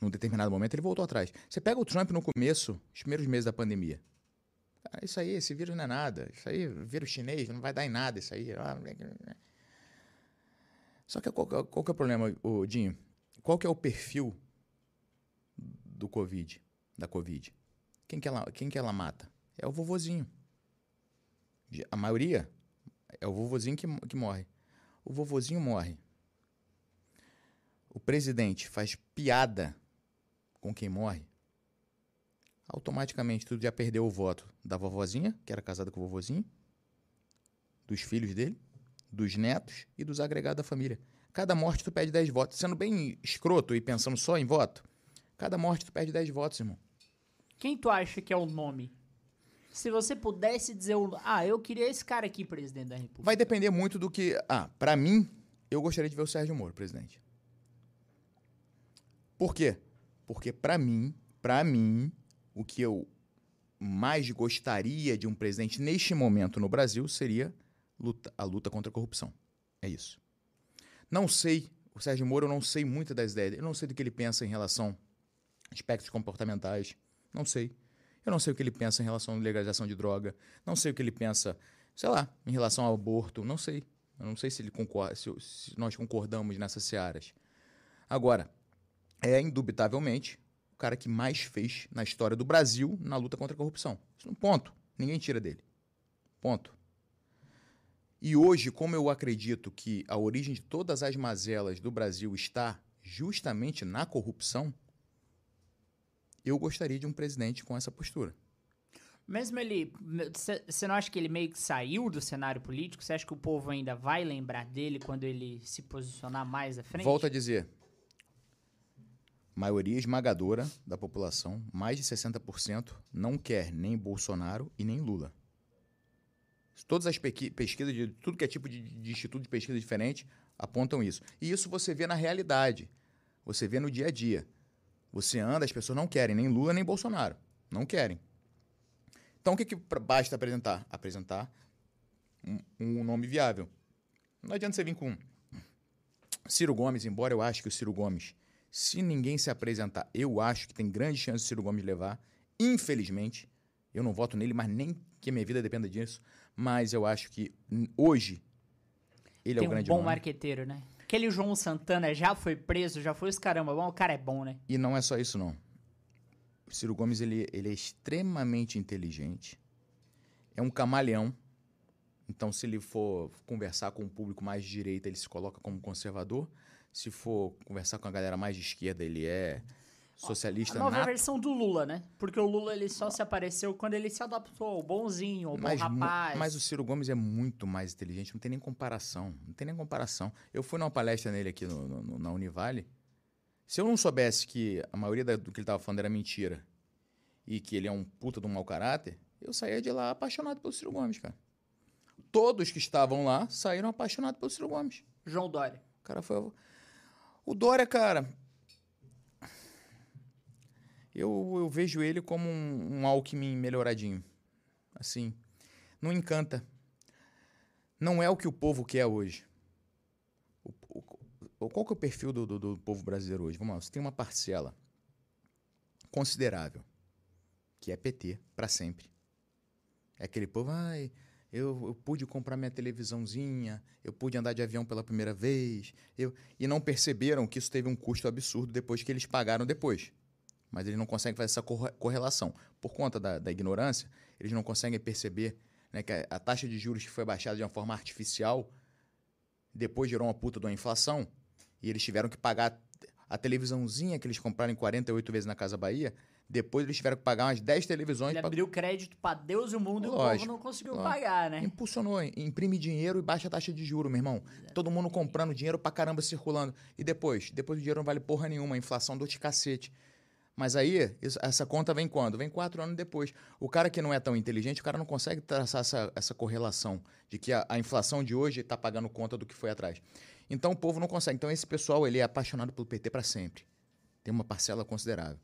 Num determinado momento ele voltou atrás. Você pega o Trump no começo, os primeiros meses da pandemia. Ah, isso aí, esse vírus não é nada. Isso aí, vírus chinês, não vai dar em nada isso aí. Ah, Só que qual, qual que é o problema, Dinho? Qual que é o perfil do Covid, da Covid? Quem que ela, quem que ela mata? É o vovozinho. A maioria é o vovozinho que, que morre. O vovozinho morre. O presidente faz piada com quem morre automaticamente tu já perdeu o voto da vovozinha, que era casada com o vovozinho, dos filhos dele, dos netos e dos agregados da família. Cada morte tu perde 10 votos. Sendo bem escroto e pensando só em voto, cada morte tu perde 10 votos, irmão. Quem tu acha que é o nome? Se você pudesse dizer o. Ah, eu queria esse cara aqui, presidente da República. Vai depender muito do que. Ah, para mim, eu gostaria de ver o Sérgio Moro, presidente. Por quê? Porque para mim, para mim, o que eu mais gostaria de um presidente neste momento no Brasil seria luta, a luta contra a corrupção. É isso. Não sei, o Sérgio Moro, eu não sei muito das ideias. Eu não sei do que ele pensa em relação aspectos comportamentais. Não sei. Eu não sei o que ele pensa em relação à legalização de droga. Não sei o que ele pensa, sei lá, em relação ao aborto. Não sei. Eu não sei se, ele concorda, se, se nós concordamos nessas searas. Agora, é indubitavelmente o cara que mais fez na história do Brasil na luta contra a corrupção. Isso é um ponto. Ninguém tira dele. Ponto. E hoje, como eu acredito que a origem de todas as mazelas do Brasil está justamente na corrupção, eu gostaria de um presidente com essa postura. Mesmo ele. Você não acha que ele meio que saiu do cenário político? Você acha que o povo ainda vai lembrar dele quando ele se posicionar mais à frente? Volto a dizer, maioria esmagadora da população, mais de 60%, não quer nem Bolsonaro e nem Lula. Todas as pesquisas, de tudo que é tipo de, de instituto de pesquisa diferente, apontam isso. E isso você vê na realidade. Você vê no dia a dia. Você anda, as pessoas não querem nem Lula nem Bolsonaro. Não querem. Então o que, que basta apresentar? Apresentar um, um nome viável. Não adianta você vir com Ciro Gomes, embora eu acho que o Ciro Gomes, se ninguém se apresentar, eu acho que tem grande chance de Ciro Gomes levar. Infelizmente, eu não voto nele, mas nem que a minha vida dependa disso. Mas eu acho que hoje ele Tem é o um grande bom nome. marqueteiro, né? Aquele João Santana já foi preso, já foi os caramba. Bom, o cara é bom, né? E não é só isso, não. O Ciro Gomes ele, ele é extremamente inteligente. É um camaleão. Então, se ele for conversar com o público mais de direita, ele se coloca como conservador. Se for conversar com a galera mais de esquerda, ele é A socialista nova nato. versão do Lula, né? Porque o Lula ele só se apareceu quando ele se adaptou ao bonzinho, ao bom Mas, rapaz. mas o Ciro Gomes é muito mais inteligente, não tem nem comparação. Não tem nem comparação. Eu fui numa palestra nele aqui no- no- na Univale. Se eu não soubesse que a maioria do que ele estava falando era mentira e que ele é um puta de um mau caráter, eu saía de lá apaixonado pelo Ciro Gomes, cara. Todos que estavam lá saíram apaixonados pelo Ciro Gomes. João Dória. O cara foi. O Dória, cara. Eu, eu vejo ele como um, um Alckmin melhoradinho. Assim. Não encanta. Não é o que o povo quer hoje. O- o- qual que é o perfil do, do- do povo brasileiro hoje? Vamos lá, você tem uma parcela considerável, que é PT, para sempre. É aquele povo, ai, eu, eu pude comprar minha televisãozinha, eu pude andar de avião pela primeira vez, eu... e não perceberam que isso teve um custo absurdo depois que eles pagaram depois. Mas eles não conseguem fazer essa corre- correlação. Por conta da, da ignorância, eles não conseguem perceber né, que a, a taxa de juros que foi baixada de uma forma artificial depois gerou uma puta de uma inflação e eles tiveram que pagar a televisãozinha que eles compraram em 48 vezes na Casa Bahia, depois eles tiveram que pagar umas 10 televisões Ele pra- abriu crédito pra Deus e o mundo e o Lógico, povo não conseguiu lógico. pagar, né? Impulsionou, imprime dinheiro e baixa a taxa de juro, meu irmão. Todo mundo comprando dinheiro pra caramba circulando. E depois? Depois o dinheiro não vale porra nenhuma, a inflação do de cacete. Mas aí, isso- essa conta vem quando? Vem quatro anos depois. O cara que não é tão inteligente, o cara não consegue traçar essa, essa correlação de que a, a inflação de hoje está pagando conta do que foi atrás. Então o povo não consegue. Então esse pessoal ele é apaixonado pelo PT para sempre. Tem uma parcela considerável.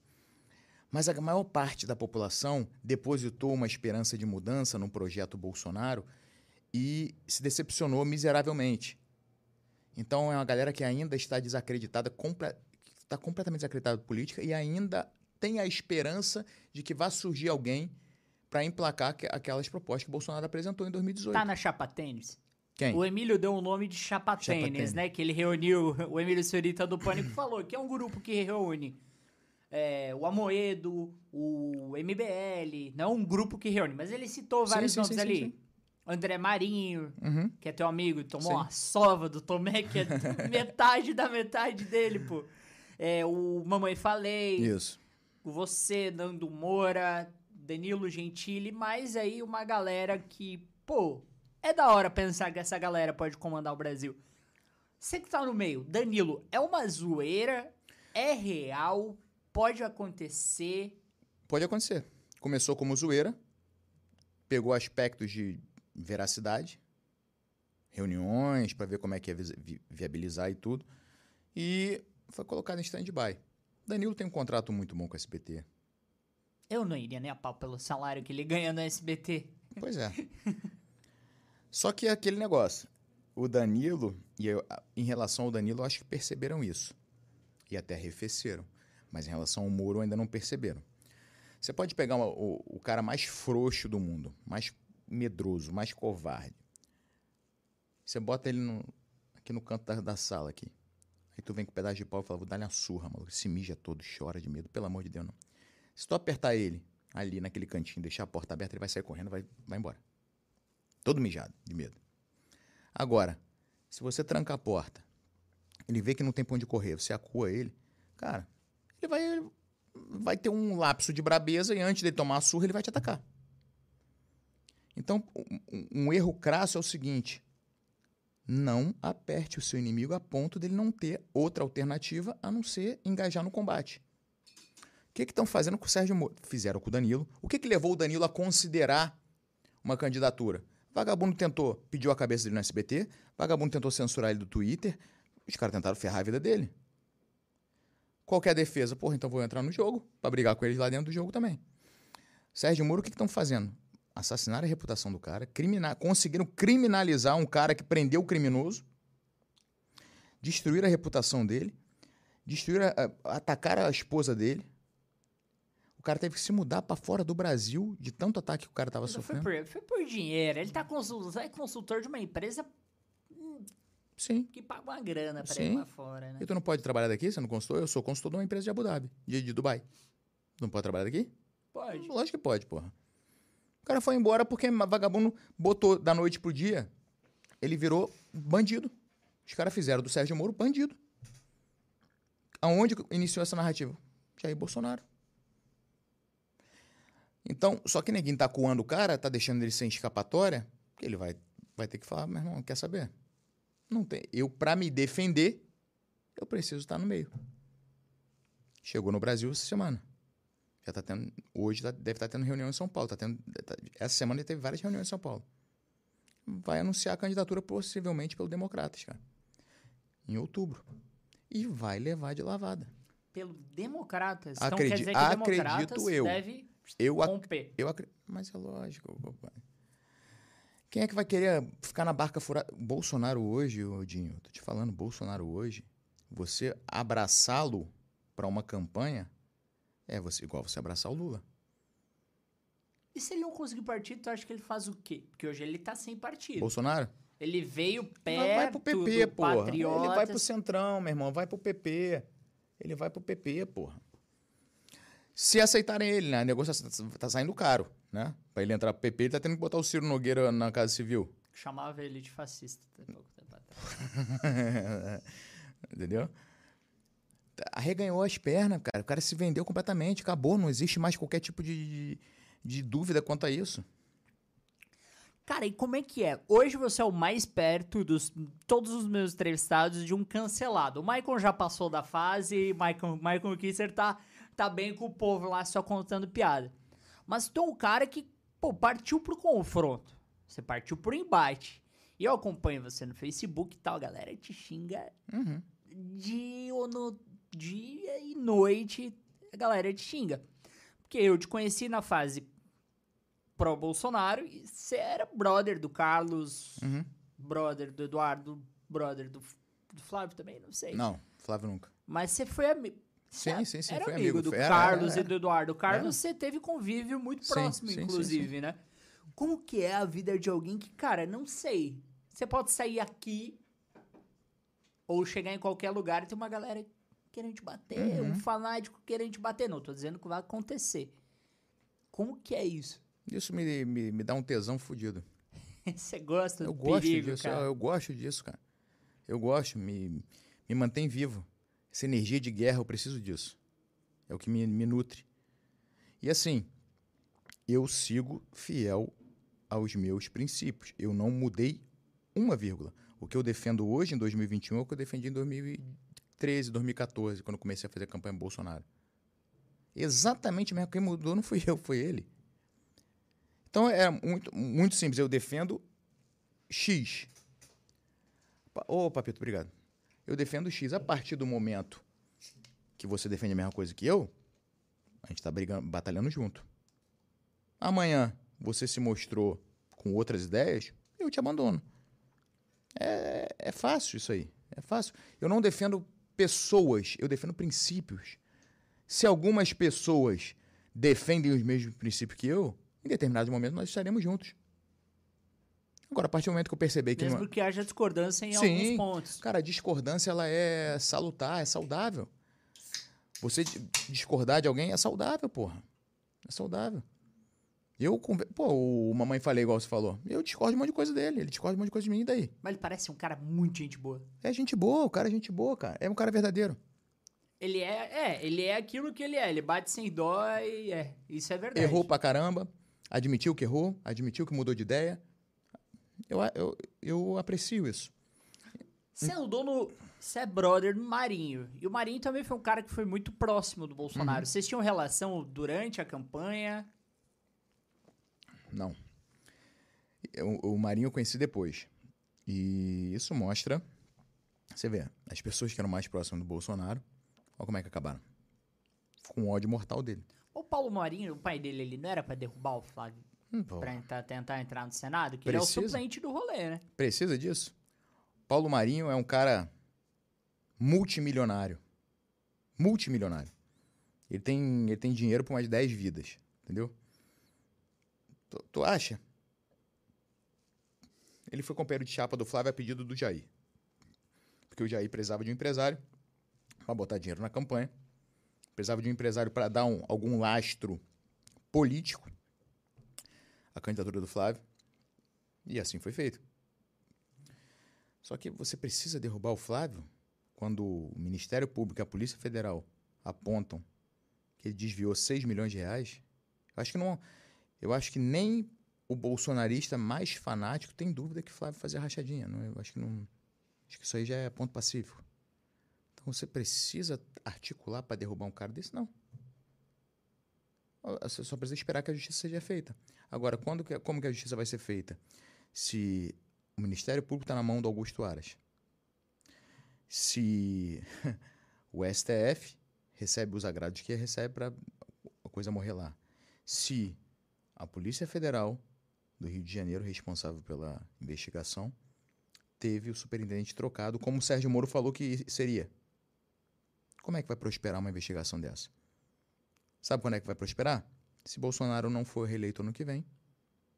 Mas a maior parte da população depositou uma esperança de mudança no projeto Bolsonaro e se decepcionou miseravelmente. Então é uma galera que ainda está desacreditada, comple- está completamente desacreditada da política e ainda tem a esperança de que vá surgir alguém para emplacar aqu- aquelas propostas que Bolsonaro apresentou em 2018. Tá na chapa tênis. Quem? O Emílio deu o nome de chapa Chapa tênis, Tênis. né? Que ele reuniu, o Emílio Surita do Pânico falou que é um grupo que reúne é, o Amoedo, o MBL, não é um grupo que reúne, mas ele citou vários sim, nomes sim, sim, ali. sim. André Marinho, Uhum. que é teu amigo, tomou uma sova do Tomé, que é metade da metade dele, pô. É, o Mamãe Falei, Isso. você, Nando Moura, Danilo Gentili, mais aí uma galera que, pô, é da hora pensar que essa galera pode comandar o Brasil. Você que tá no meio, Danilo, é uma zoeira? É real? Pode acontecer? Pode acontecer. Começou como zoeira, pegou aspectos de veracidade, reuniões para ver como é que ia vi- vi- viabilizar e tudo, e foi colocado em stand-by. Danilo tem um contrato muito bom com a SBT. Eu não iria nem a pau pelo salário que ele ganha no SBT. Pois é. Só que é aquele negócio. O Danilo, e eu, em relação ao Danilo, eu acho que perceberam isso. E até arrefeceram. Mas em relação ao Moro, ainda não perceberam. Você pode pegar uma- o, o cara mais frouxo do mundo, mais medroso, mais covarde. Você bota ele no- aqui no canto da, da sala aqui. Aí tu vem com um pedaço de pau e fala, vou dar-lhe uma surra, maluco. Se mija todo, chora de medo. Pelo amor de Deus, não. Se tu apertar ele ali naquele cantinho, deixar a porta aberta, ele vai sair correndo, vai, vai embora. Todo mijado, de medo. Agora, se você tranca a porta, ele vê que não tem pra onde correr, você acua ele, cara, ele vai, ele vai ter um lapso de brabeza e antes de tomar a surra, ele vai te atacar. Então, um- um erro crasso é o seguinte: não aperte o seu inimigo a ponto dele não ter outra alternativa a não ser engajar no combate. O que estão fazendo com o Sérgio Moro? Fizeram com o Danilo. O que, que levou o Danilo a considerar uma candidatura? Vagabundo tentou, pediu a cabeça dele no SBT, vagabundo tentou censurar ele do Twitter, os caras tentaram ferrar a vida dele. Qual é a defesa? Porra, então vou entrar no jogo pra brigar com eles lá dentro do jogo também. Sérgio Moro, o que estão fazendo? Assassinaram a reputação do cara, crimina conseguiram criminalizar um cara que prendeu o criminoso, destruir a reputação dele, destruir a, a, atacar a esposa dele. O cara teve que se mudar para fora do Brasil de tanto ataque que o cara tava Foi sofrendo. por, foi por dinheiro. Ele tá consul- é consultor de uma empresa Sim. que paga uma grana pra Sim. ir lá fora, né? E tu não pode trabalhar daqui? Você não consultor? Eu sou consultor de uma empresa de Abu Dhabi, de, de Dubai. Não pode trabalhar daqui? Pode. Lógico que pode, porra. O cara foi embora porque vagabundo botou da noite pro dia. Ele virou bandido. Os caras fizeram do Sérgio Moro bandido. Aonde iniciou essa narrativa? Jair Bolsonaro. Então, só que ninguém tá coando o cara, tá deixando ele sem escapatória, que ele vai, vai ter que falar, meu irmão, quer saber? Não tem. Eu, pra me defender, eu preciso estar no meio. Chegou no Brasil essa semana. Já tá tendo. Hoje tá- deve estar tendo reunião em São Paulo. Tá tendo, tá- essa semana ele teve várias reuniões em São Paulo. Vai anunciar a candidatura possivelmente pelo Democratas, cara. Em outubro. E vai levar de lavada. Pelo Democratas. Então quer dizer que acredito Democratas eu. deve Eu, ac- romper. eu. Mas é lógico, papai. Quem é que vai querer ficar na barca furada? Bolsonaro hoje, ô Dinho, tô te falando, Bolsonaro hoje, você abraçá-lo para uma campanha é você igual você abraçar o Lula. E se ele não conseguir partido, tu acha que ele faz o quê? Porque hoje ele tá sem partido. Bolsonaro? Ele veio perto Vai, vai pro PP, do porra. Patriotas. Ele vai pro Centrão, meu irmão. Vai pro PP. Ele vai pro PP, porra. Se aceitarem ele, né? A negociação tá- tá saindo caro, né? Pra ele entrar pro PP, ele tá tendo que botar o Ciro Nogueira na Casa Civil. Chamava ele de fascista até pouco tempo atrás. Entendeu? Arreganhou as pernas, cara. O cara se vendeu completamente. Acabou. Não existe mais qualquer tipo de, de, de dúvida quanto a isso. Cara, e como é que é? Hoje você é o mais perto dos todos os meus entrevistados de um cancelado. O Michael já passou da fase, Michael, Michael Kisser tá, tá bem com o povo lá só contando piada. Mas tu é um cara que, pô, partiu pro confronto. Você partiu pro embate. E eu acompanho você no Facebook e tal, a galera te xinga Uhum. dia ou no dia e noite a galera te xinga. Porque eu te conheci na fase pró-Bolsonaro e você era brother do Carlos, Uhum. brother do Eduardo, brother do, do Flávio também, não sei. Não, Flávio nunca. Mas você foi amigo. Sim, sim, sim. Era amigo, amigo. do era, Carlos era, e do Eduardo. O Carlos Era. você teve convívio muito Sim, próximo, sim, sim, inclusive, né? Como que é a vida de alguém que, cara, não sei. Você pode sair aqui ou chegar em qualquer lugar e ter uma galera querendo te bater, Uhum. um fanático querendo te bater. Não, tô dizendo que vai acontecer. Como que é isso? Isso me, me, me dá um tesão fudido. Você gosta Eu do gosto perigo, disso, cara? eu, eu gosto disso, cara. Eu gosto, me, me mantém vivo. Essa energia de guerra, eu preciso disso. É o que me, me nutre. E assim, eu sigo fiel aos meus princípios. Eu não mudei uma vírgula. O que eu defendo hoje, em 2021, é o que eu defendi em 2013, 2014, quando comecei a fazer a campanha Bolsonaro. Exatamente mesmo. Quem mudou não fui eu, foi ele. Então é muito, muito simples. Eu defendo X. Ô, Papito, obrigado. Eu defendo X. A partir do momento que você defende a mesma coisa que eu, a gente tá brigando, batalhando junto. Amanhã você se mostrou com outras ideias, eu te abandono. É, é fácil isso aí. É fácil. Eu não defendo pessoas, eu defendo princípios. Se algumas pessoas defendem os mesmos princípios que eu, em determinado momento nós estaremos juntos. Agora, a partir do momento que eu perceber que Mesmo não... que haja discordância em Sim. alguns pontos. Cara, a discordância ela é salutar, é saudável. Você di- discordar de alguém é saudável, porra. É saudável. Eu, pô, o Mamãe Falei, igual você falou, eu discordo de um monte de coisa dele, ele discorda de um monte de coisa de mim, e daí? Mas ele parece um cara muito gente boa. É gente boa, o cara é gente boa, cara. É um cara verdadeiro. Ele é, é, ele é aquilo que ele é. Ele bate sem dó e é. Isso é verdade. Errou pra caramba, admitiu que errou, admitiu que mudou de ideia. Eu, eu, eu aprecio isso. Você andou no. Você é brother do Marinho. E o Marinho também foi um cara que foi muito próximo do Uhum. Bolsonaro. Vocês tinham relação durante a campanha? Não. Eu- o Marinho eu conheci depois. E isso mostra. Você vê, as pessoas que eram mais próximas do Bolsonaro, olha como é que acabaram. Com ódio mortal dele. O Paulo Marinho, o pai dele, ele não era pra derrubar o Flávio? Hum, pra entrar- tentar entrar no Senado? Que ele é o Precisa. suplente do rolê, né? Precisa disso? Paulo Marinho é um cara multimilionário. Multimilionário. Ele tem, ele tem dinheiro por mais de 10 vidas, entendeu? Tu, tu acha? Ele foi companheiro de chapa do Flávio a pedido do Jair. Porque o Jair precisava de um empresário para botar dinheiro na campanha. Precisava de um empresário para dar um- algum lastro político à candidatura do Flávio. E assim foi feito. Só que você precisa derrubar o Flávio quando o Ministério Público e a Polícia Federal apontam que ele desviou 6 milhões de reais. Eu acho que não. Eu acho que nem o bolsonarista mais fanático tem dúvida que Flávio fazia rachadinha. Não, eu acho que não. Acho que isso aí já é ponto pacífico. Então você precisa articular para derrubar um cara desse? Não. Você só precisa esperar que a justiça seja feita. Agora, quando que- como que a justiça vai ser feita? Se o Ministério Público está na mão do Augusto Aras, se o STF recebe os agrados que recebe para a coisa morrer lá, se a Polícia Federal do Rio de Janeiro, responsável pela investigação, teve o superintendente trocado, como o Sérgio Moro falou que seria. Como é que vai prosperar uma investigação dessa? Sabe quando é que vai prosperar? Se Bolsonaro não for reeleito ano que vem,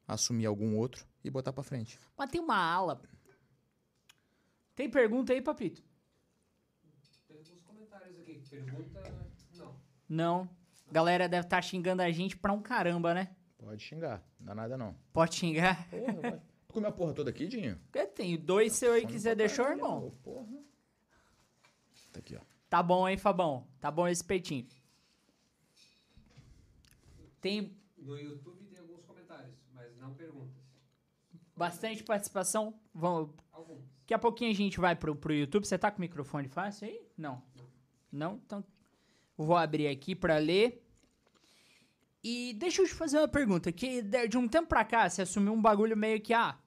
assumir algum outro e botar pra frente. Mas tem uma ala. Tem pergunta aí, Papito? Tem alguns comentários aqui. Pergunta. Não. Não. Galera deve estar xingando a gente pra um caramba, né? Pode xingar, não dá nada não. Pode xingar? Porra, vai. Tu comeu a porra toda aqui, Dinho? Eu tenho dois seu aí Fome que você pra deixou, irmão. Porra. Tá aqui, ó. Tá bom, hein, Fabão? Tá bom esse peitinho. Tem No YouTube tem alguns comentários, mas não perguntas. bastante participação. Vamos, Alguns. Daqui a pouquinho a gente vai pro, pro YouTube. Você tá com o microfone fácil aí? Não. Não? Então, vou abrir aqui pra ler. E deixa eu te fazer uma pergunta. Que de um tempo pra cá, você assumiu um bagulho meio que, ah,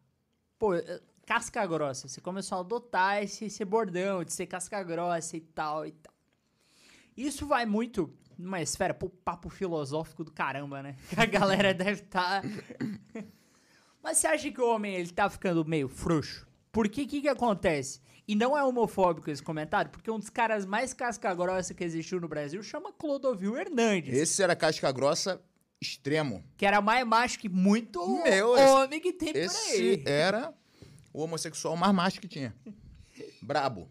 pô, eh, casca grossa. Você começou a adotar esse, esse bordão de ser casca grossa e tal e tal. Isso vai muito numa esfera, pô, papo filosófico do caramba, né? Que a galera deve estar... Mas você acha que o homem ele tá ficando meio frouxo? Por que que que acontece? E não é homofóbico esse comentário, porque um dos caras mais casca-grossa que existiu no Brasil chama Clodovil Hernandes. Esse era casca grossa extremo. Que era mais macho que muito Meu, homem que tem por Esse aí. era o homossexual mais macho que tinha. Brabo.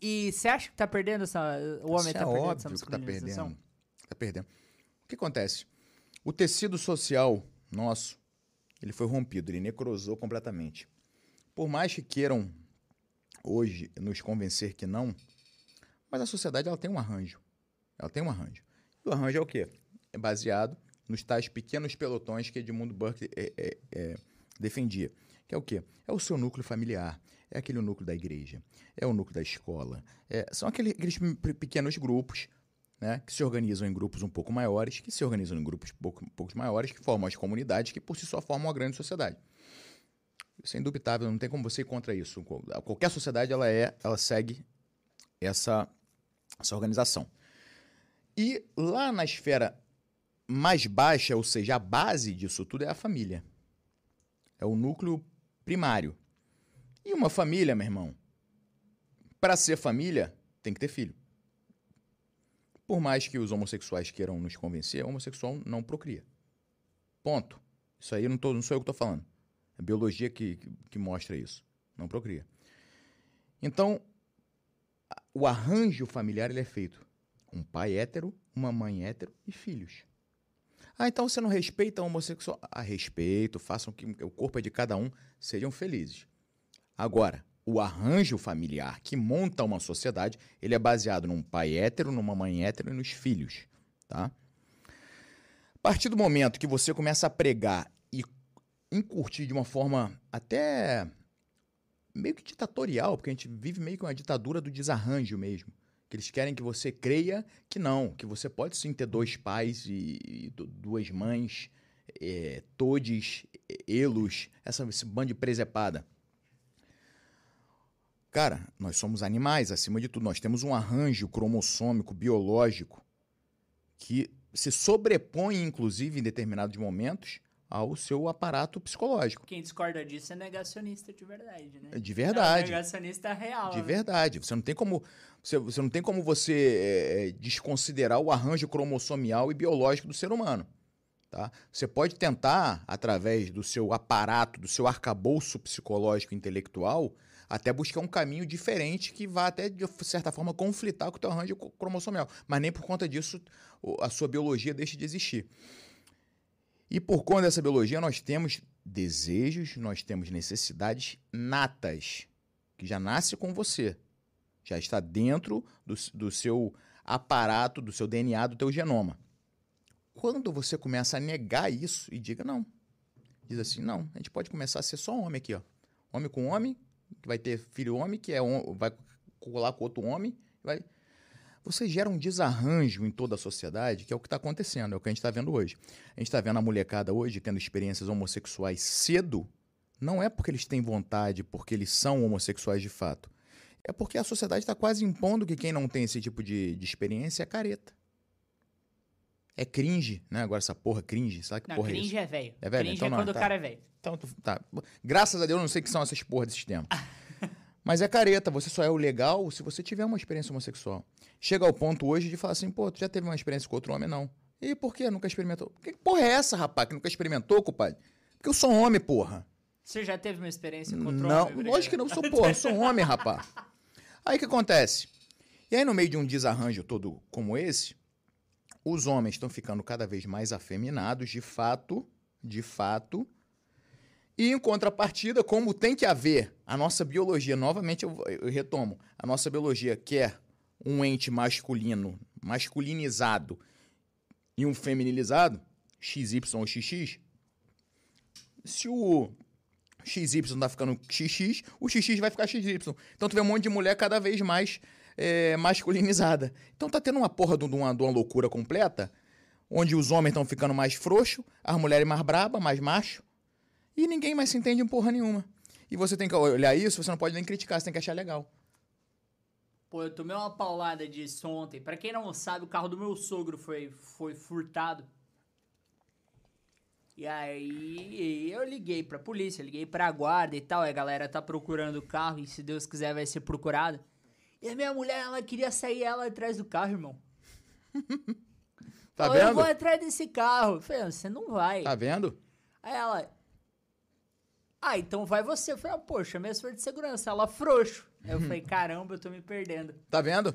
E você acha que tá perdendo essa... O homem Isso tá é perdendo essa óbvio que tá perdendo. Tá perdendo. O que acontece? O tecido social nosso, ele foi rompido, ele necrosou completamente. Por mais que queiram hoje nos convencer que não, mas a sociedade ela tem um arranjo. Ela tem um arranjo. O arranjo é o quê? É baseado nos tais pequenos pelotões que Edmundo Burke é, é, é, defendia. Que é o quê? É o seu núcleo familiar, é aquele núcleo da igreja, é o núcleo da escola. é- são aquele- aqueles pe- pequenos grupos né, que se organizam em grupos um pouco maiores, que se organizam em grupos pouco, maiores, que formam as comunidades, que por si só formam uma grande sociedade. Isso é indubitável, não tem como você ir contra isso. Qual- Qualquer sociedade ela é, ela segue essa, essa organização. E lá na esfera mais baixa, ou seja, a base disso tudo é a família. É o núcleo primário. E uma família, meu irmão, para ser família, tem que ter filho. Por mais que os homossexuais queiram nos convencer, o homossexual não procria. Ponto. Isso aí não, tô, não sou eu que estou falando. É biologia que, que, que mostra isso. Não procria. Então, o arranjo familiar ele é feito. Um pai hétero, uma mãe hétero e filhos. Ah, então você não respeita o homossexual? Ah, respeito, façam que o corpo é de cada um, sejam felizes. Agora, o arranjo familiar que monta uma sociedade, ele é baseado num pai hétero, numa mãe hétero e nos filhos, tá? A partir do momento que você começa a pregar e incurtir de uma forma até meio que ditatorial, porque a gente vive meio que uma ditadura do desarranjo mesmo. Que eles querem que você creia que não, que você pode sim ter dois pais e, e du- duas mães, é, todes, elos, essa, esse bando de presepada. Cara, nós somos animais, acima de tudo. Nós temos um arranjo cromossômico, biológico, que se sobrepõe, inclusive, em determinados momentos, ao seu aparato psicológico. Quem discorda disso é negacionista de verdade, né? De É verdade. negacionista real. De verdade. Você não tem como você, você não tem como você é, é, desconsiderar o arranjo cromossomial e biológico do ser humano. Tá? Você pode tentar, através do seu aparato, do seu arcabouço psicológico e intelectual, até buscar um caminho diferente que vá até, de certa forma, conflitar com o teu arranjo cromossomial. Mas nem por conta disso a sua biologia deixa de existir. E por conta dessa biologia, nós temos desejos, nós temos necessidades natas, que já nasce com você. Já está dentro do, do seu aparato, do seu DNA, do teu genoma. Quando você começa a negar isso e diga não, diz assim, não, a gente pode começar a ser só homem aqui, ó. Homem com homem, que vai ter filho homem, que é vai colar com outro homem, vai você gera um desarranjo em toda a sociedade, que é o que está acontecendo, é o que a gente está vendo hoje. A gente está vendo a molecada hoje tendo experiências homossexuais cedo, não é porque eles têm vontade, porque eles são homossexuais de fato. É porque a sociedade está quase impondo que quem não tem esse tipo de, de experiência é careta. É cringe, né? Agora essa porra cringe, sabe que Não, porra é cringe isso? é velho. É velho? Cringe Então é não, quando tá. o cara é velho. Então, tá. Graças a Deus eu não sei o que são essas porra desses tempos. Mas é careta, você só é o legal se você tiver uma experiência homossexual. Chega ao ponto hoje de falar assim, pô, tu já teve uma experiência com outro homem? Não. E por que nunca experimentou? Que porra é essa, rapaz, que nunca experimentou, compadre? Porque eu sou homem, porra. Você já teve uma experiência com outro Não, homem? Breno? lógico que não, eu sou porra, sou homem, rapaz. Aí o que acontece? E aí, no meio de um desarranjo todo como esse, os homens estão ficando cada vez mais afeminados, de fato, de fato. E em contrapartida, como tem que haver a nossa biologia, novamente eu, eu retomo, a nossa biologia quer um ente masculino, masculinizado e um feminilizado, XY ou XX, se o XY tá ficando XX, o XX vai ficar XY. Então tu vê um monte de mulher cada vez mais é, masculinizada. Então tá tendo uma porra de uma, de uma loucura completa, onde os homens estão ficando mais frouxos, as mulheres mais braba, mais macho, e ninguém mais se entende em porra nenhuma. E você tem que olhar isso, você não pode nem criticar, você tem que achar legal. Pô, eu tomei uma paulada disso ontem. Pra quem não sabe, o carro do meu sogro foi, foi furtado. E aí eu liguei pra polícia, liguei pra guarda e tal. E a galera tá procurando o carro e se Deus quiser vai ser procurado. E a minha mulher, ela queria sair ela atrás do carro, irmão. Tá Falou, Eu vendo? vou atrás desse carro. Eu falei, "Ah, você não vai. Tá vendo? Aí ela. Ah, então vai você. Eu falei, ah, poxa, minha força de segurança, ela frouxo. Aí eu falei, caramba, eu tô me perdendo. Tá vendo?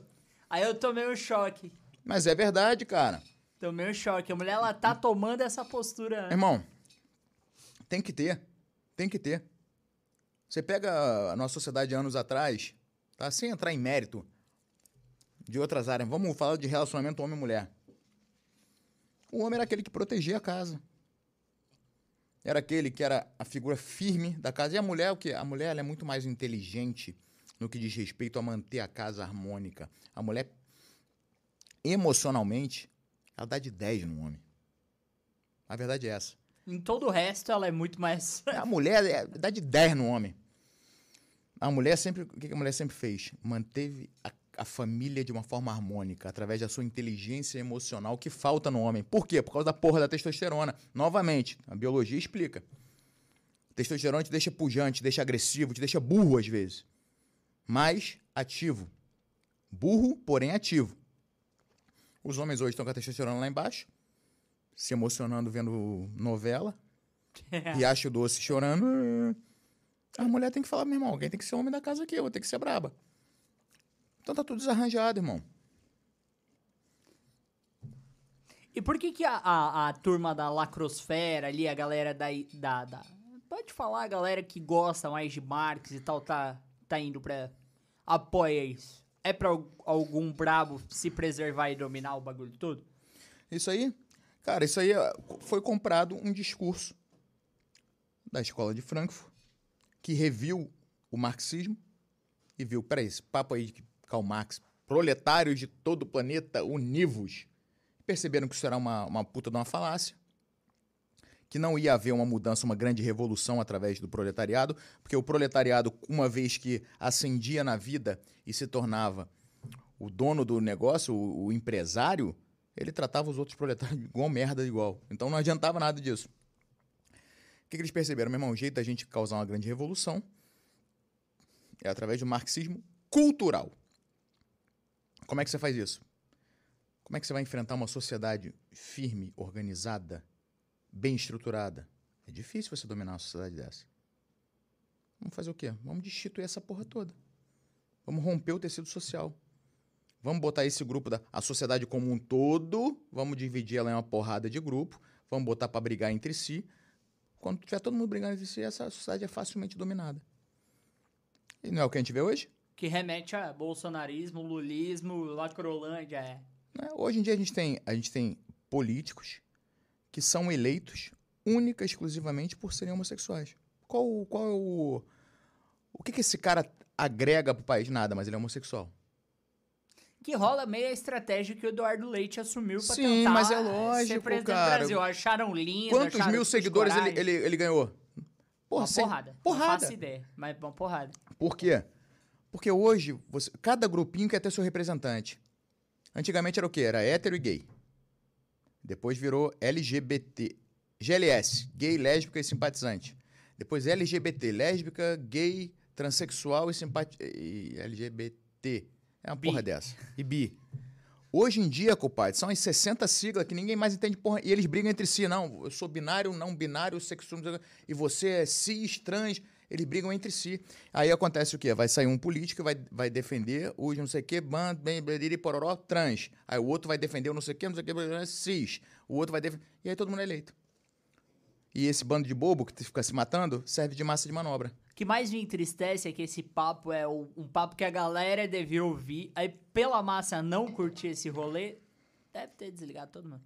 Aí eu tomei um choque. Mas é verdade, cara. Tomei um choque. A mulher, ela tá tomando essa postura. né? Irmão, tem que ter. Tem que ter. Você pega a nossa sociedade anos atrás, tá? Sem entrar em mérito de outras áreas. Vamos falar de relacionamento homem e mulher. O homem era aquele que protegia a casa. Era aquele que era a figura firme da casa. E a mulher, o quê? A mulher é muito mais inteligente no que diz respeito a manter a casa harmônica. A mulher, emocionalmente, ela dá de 10 no homem. A verdade é essa. Em todo o resto, ela é muito mais. A mulher é, dá de 10 no homem. A mulher sempre. O que que a mulher sempre fez? Manteve a, a família de uma forma harmônica, através da sua inteligência emocional que falta no homem. Por quê? Por causa da porra da testosterona. Novamente, a biologia explica. Testosterona te deixa pujante, te deixa agressivo, te deixa burro às vezes. Mas ativo. Burro, porém ativo. Os homens hoje estão com a testosterona lá embaixo, se emocionando vendo novela, Riacho Doce chorando. A mulher tem que falar, meu irmão, alguém tem que ser homem da casa aqui, eu vou ter que ser braba. Então tá tudo desarranjado, irmão. E por que que a, a, a turma da lacrosfera ali, a galera da, da, da... Pode falar, a galera que gosta mais de Marx e tal, tá, tá indo pra... Apoia isso. É pra al- algum brabo se preservar e dominar o bagulho todo? Isso aí, cara, isso aí foi comprado um discurso da escola de Frankfurt que reviu o marxismo e viu, peraí, esse papo aí de que Karl Marx, proletários de todo o planeta univos, perceberam que isso era uma, uma puta de uma falácia, que não ia haver uma mudança, uma grande revolução através do proletariado, porque o proletariado, uma vez que ascendia na vida e se tornava o dono do negócio, o, o empresário, ele tratava os outros proletários igual merda, igual. Então não adiantava nada disso. O que, que eles perceberam? Meu irmão, o jeito da gente causar uma grande revolução é através do marxismo cultural. Como é que você faz isso? Como é que você vai enfrentar uma sociedade firme, organizada, bem estruturada? É difícil você dominar uma sociedade dessa. Vamos fazer o quê? Vamos destituir essa porra toda. Vamos romper o tecido social. Vamos botar esse grupo da a sociedade como um todo, vamos dividir ela em uma porrada de grupo, vamos botar para brigar entre si. Quando tiver todo mundo brigando entre si, essa sociedade é facilmente dominada. E não é o que a gente vê hoje? Que remete a bolsonarismo, lulismo, lacrolândia, é. né? Hoje em dia a gente tem, a gente tem políticos que são eleitos única e exclusivamente por serem homossexuais. Qual, qual é o. O que, que esse cara agrega pro país? Nada, mas ele é homossexual. Que rola meio a estratégia que o Eduardo Leite assumiu pra Sim, tentar mas é ser lógico, presidente cara. do Brasil. Acharam lindo, Quantos acharam mil seguidores ele, ele, ele ganhou? Porra, Uma cem- porrada. Não Porrada. faço ideia, mas uma porrada. Por quê? Porque hoje, você- cada grupinho quer ter seu representante. Antigamente era o quê? Era hétero e gay. Depois virou LGBT. GLS, gay, lésbica e simpatizante. Depois LGBT, lésbica, gay, transexual e, simpati... e LGBT. É uma Bi. porra dessa. E bi. Hoje em dia, compadre, são as 60 siglas que ninguém mais entende porra. E eles brigam entre si. Não, eu sou binário, não binário, sexual, e você é cis, trans. Eles brigam entre si. Aí acontece o quê? Vai sair um político vai, vai defender os não sei o quê, ban, bem, bleriri, pororó, trans. Aí o outro vai defender o não sei o quê, não sei o quê, cis. O outro vai defender... E aí todo mundo é eleito. E esse bando de bobo que fica se matando serve de massa de manobra. O que mais me entristece é que esse papo é um papo que a galera devia ouvir. Aí, pela massa não curtir esse rolê, deve ter desligado todo mundo.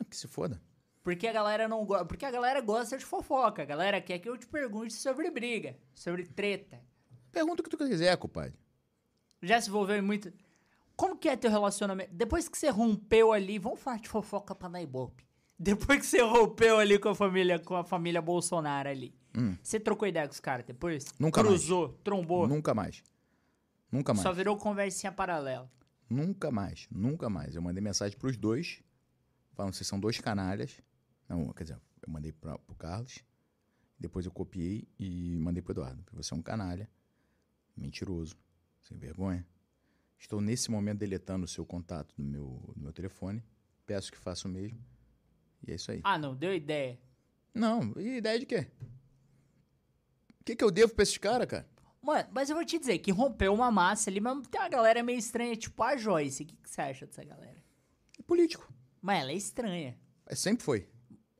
É que se foda. Porque a galera não gosta. Porque a galera gosta de fofoca. A galera quer que eu te pergunte sobre briga, sobre treta. Pergunta o que tu quiser, compadre. Já se envolveu em muito. Como que é teu relacionamento? Depois que você rompeu ali, vamos falar de fofoca pra dar ibope. Depois que você rompeu ali com a família, com a família Bolsonaro ali. Você trocou ideia com os caras depois? Hum. Nunca mais. Cruzou, trombou. Nunca mais. Nunca mais. Só virou conversinha paralela. Nunca mais, nunca mais. Eu mandei mensagem pros dois, falando vocês são dois canalhas. Não, quer dizer, eu mandei pra, pro Carlos, depois eu copiei e mandei pro Eduardo. Você é um canalha, mentiroso, sem vergonha. Estou nesse momento deletando o seu contato do meu, do meu telefone. Peço que faça o mesmo. E é isso aí. Ah, não, deu ideia. Não, e ideia de quê? O que, que eu devo pra esses caras, cara? Mano, mas eu vou te dizer que rompeu uma massa ali, mas tem uma galera meio estranha, tipo a Joyce. O que, que você acha dessa galera? É político. Mas ela é estranha. É, sempre foi.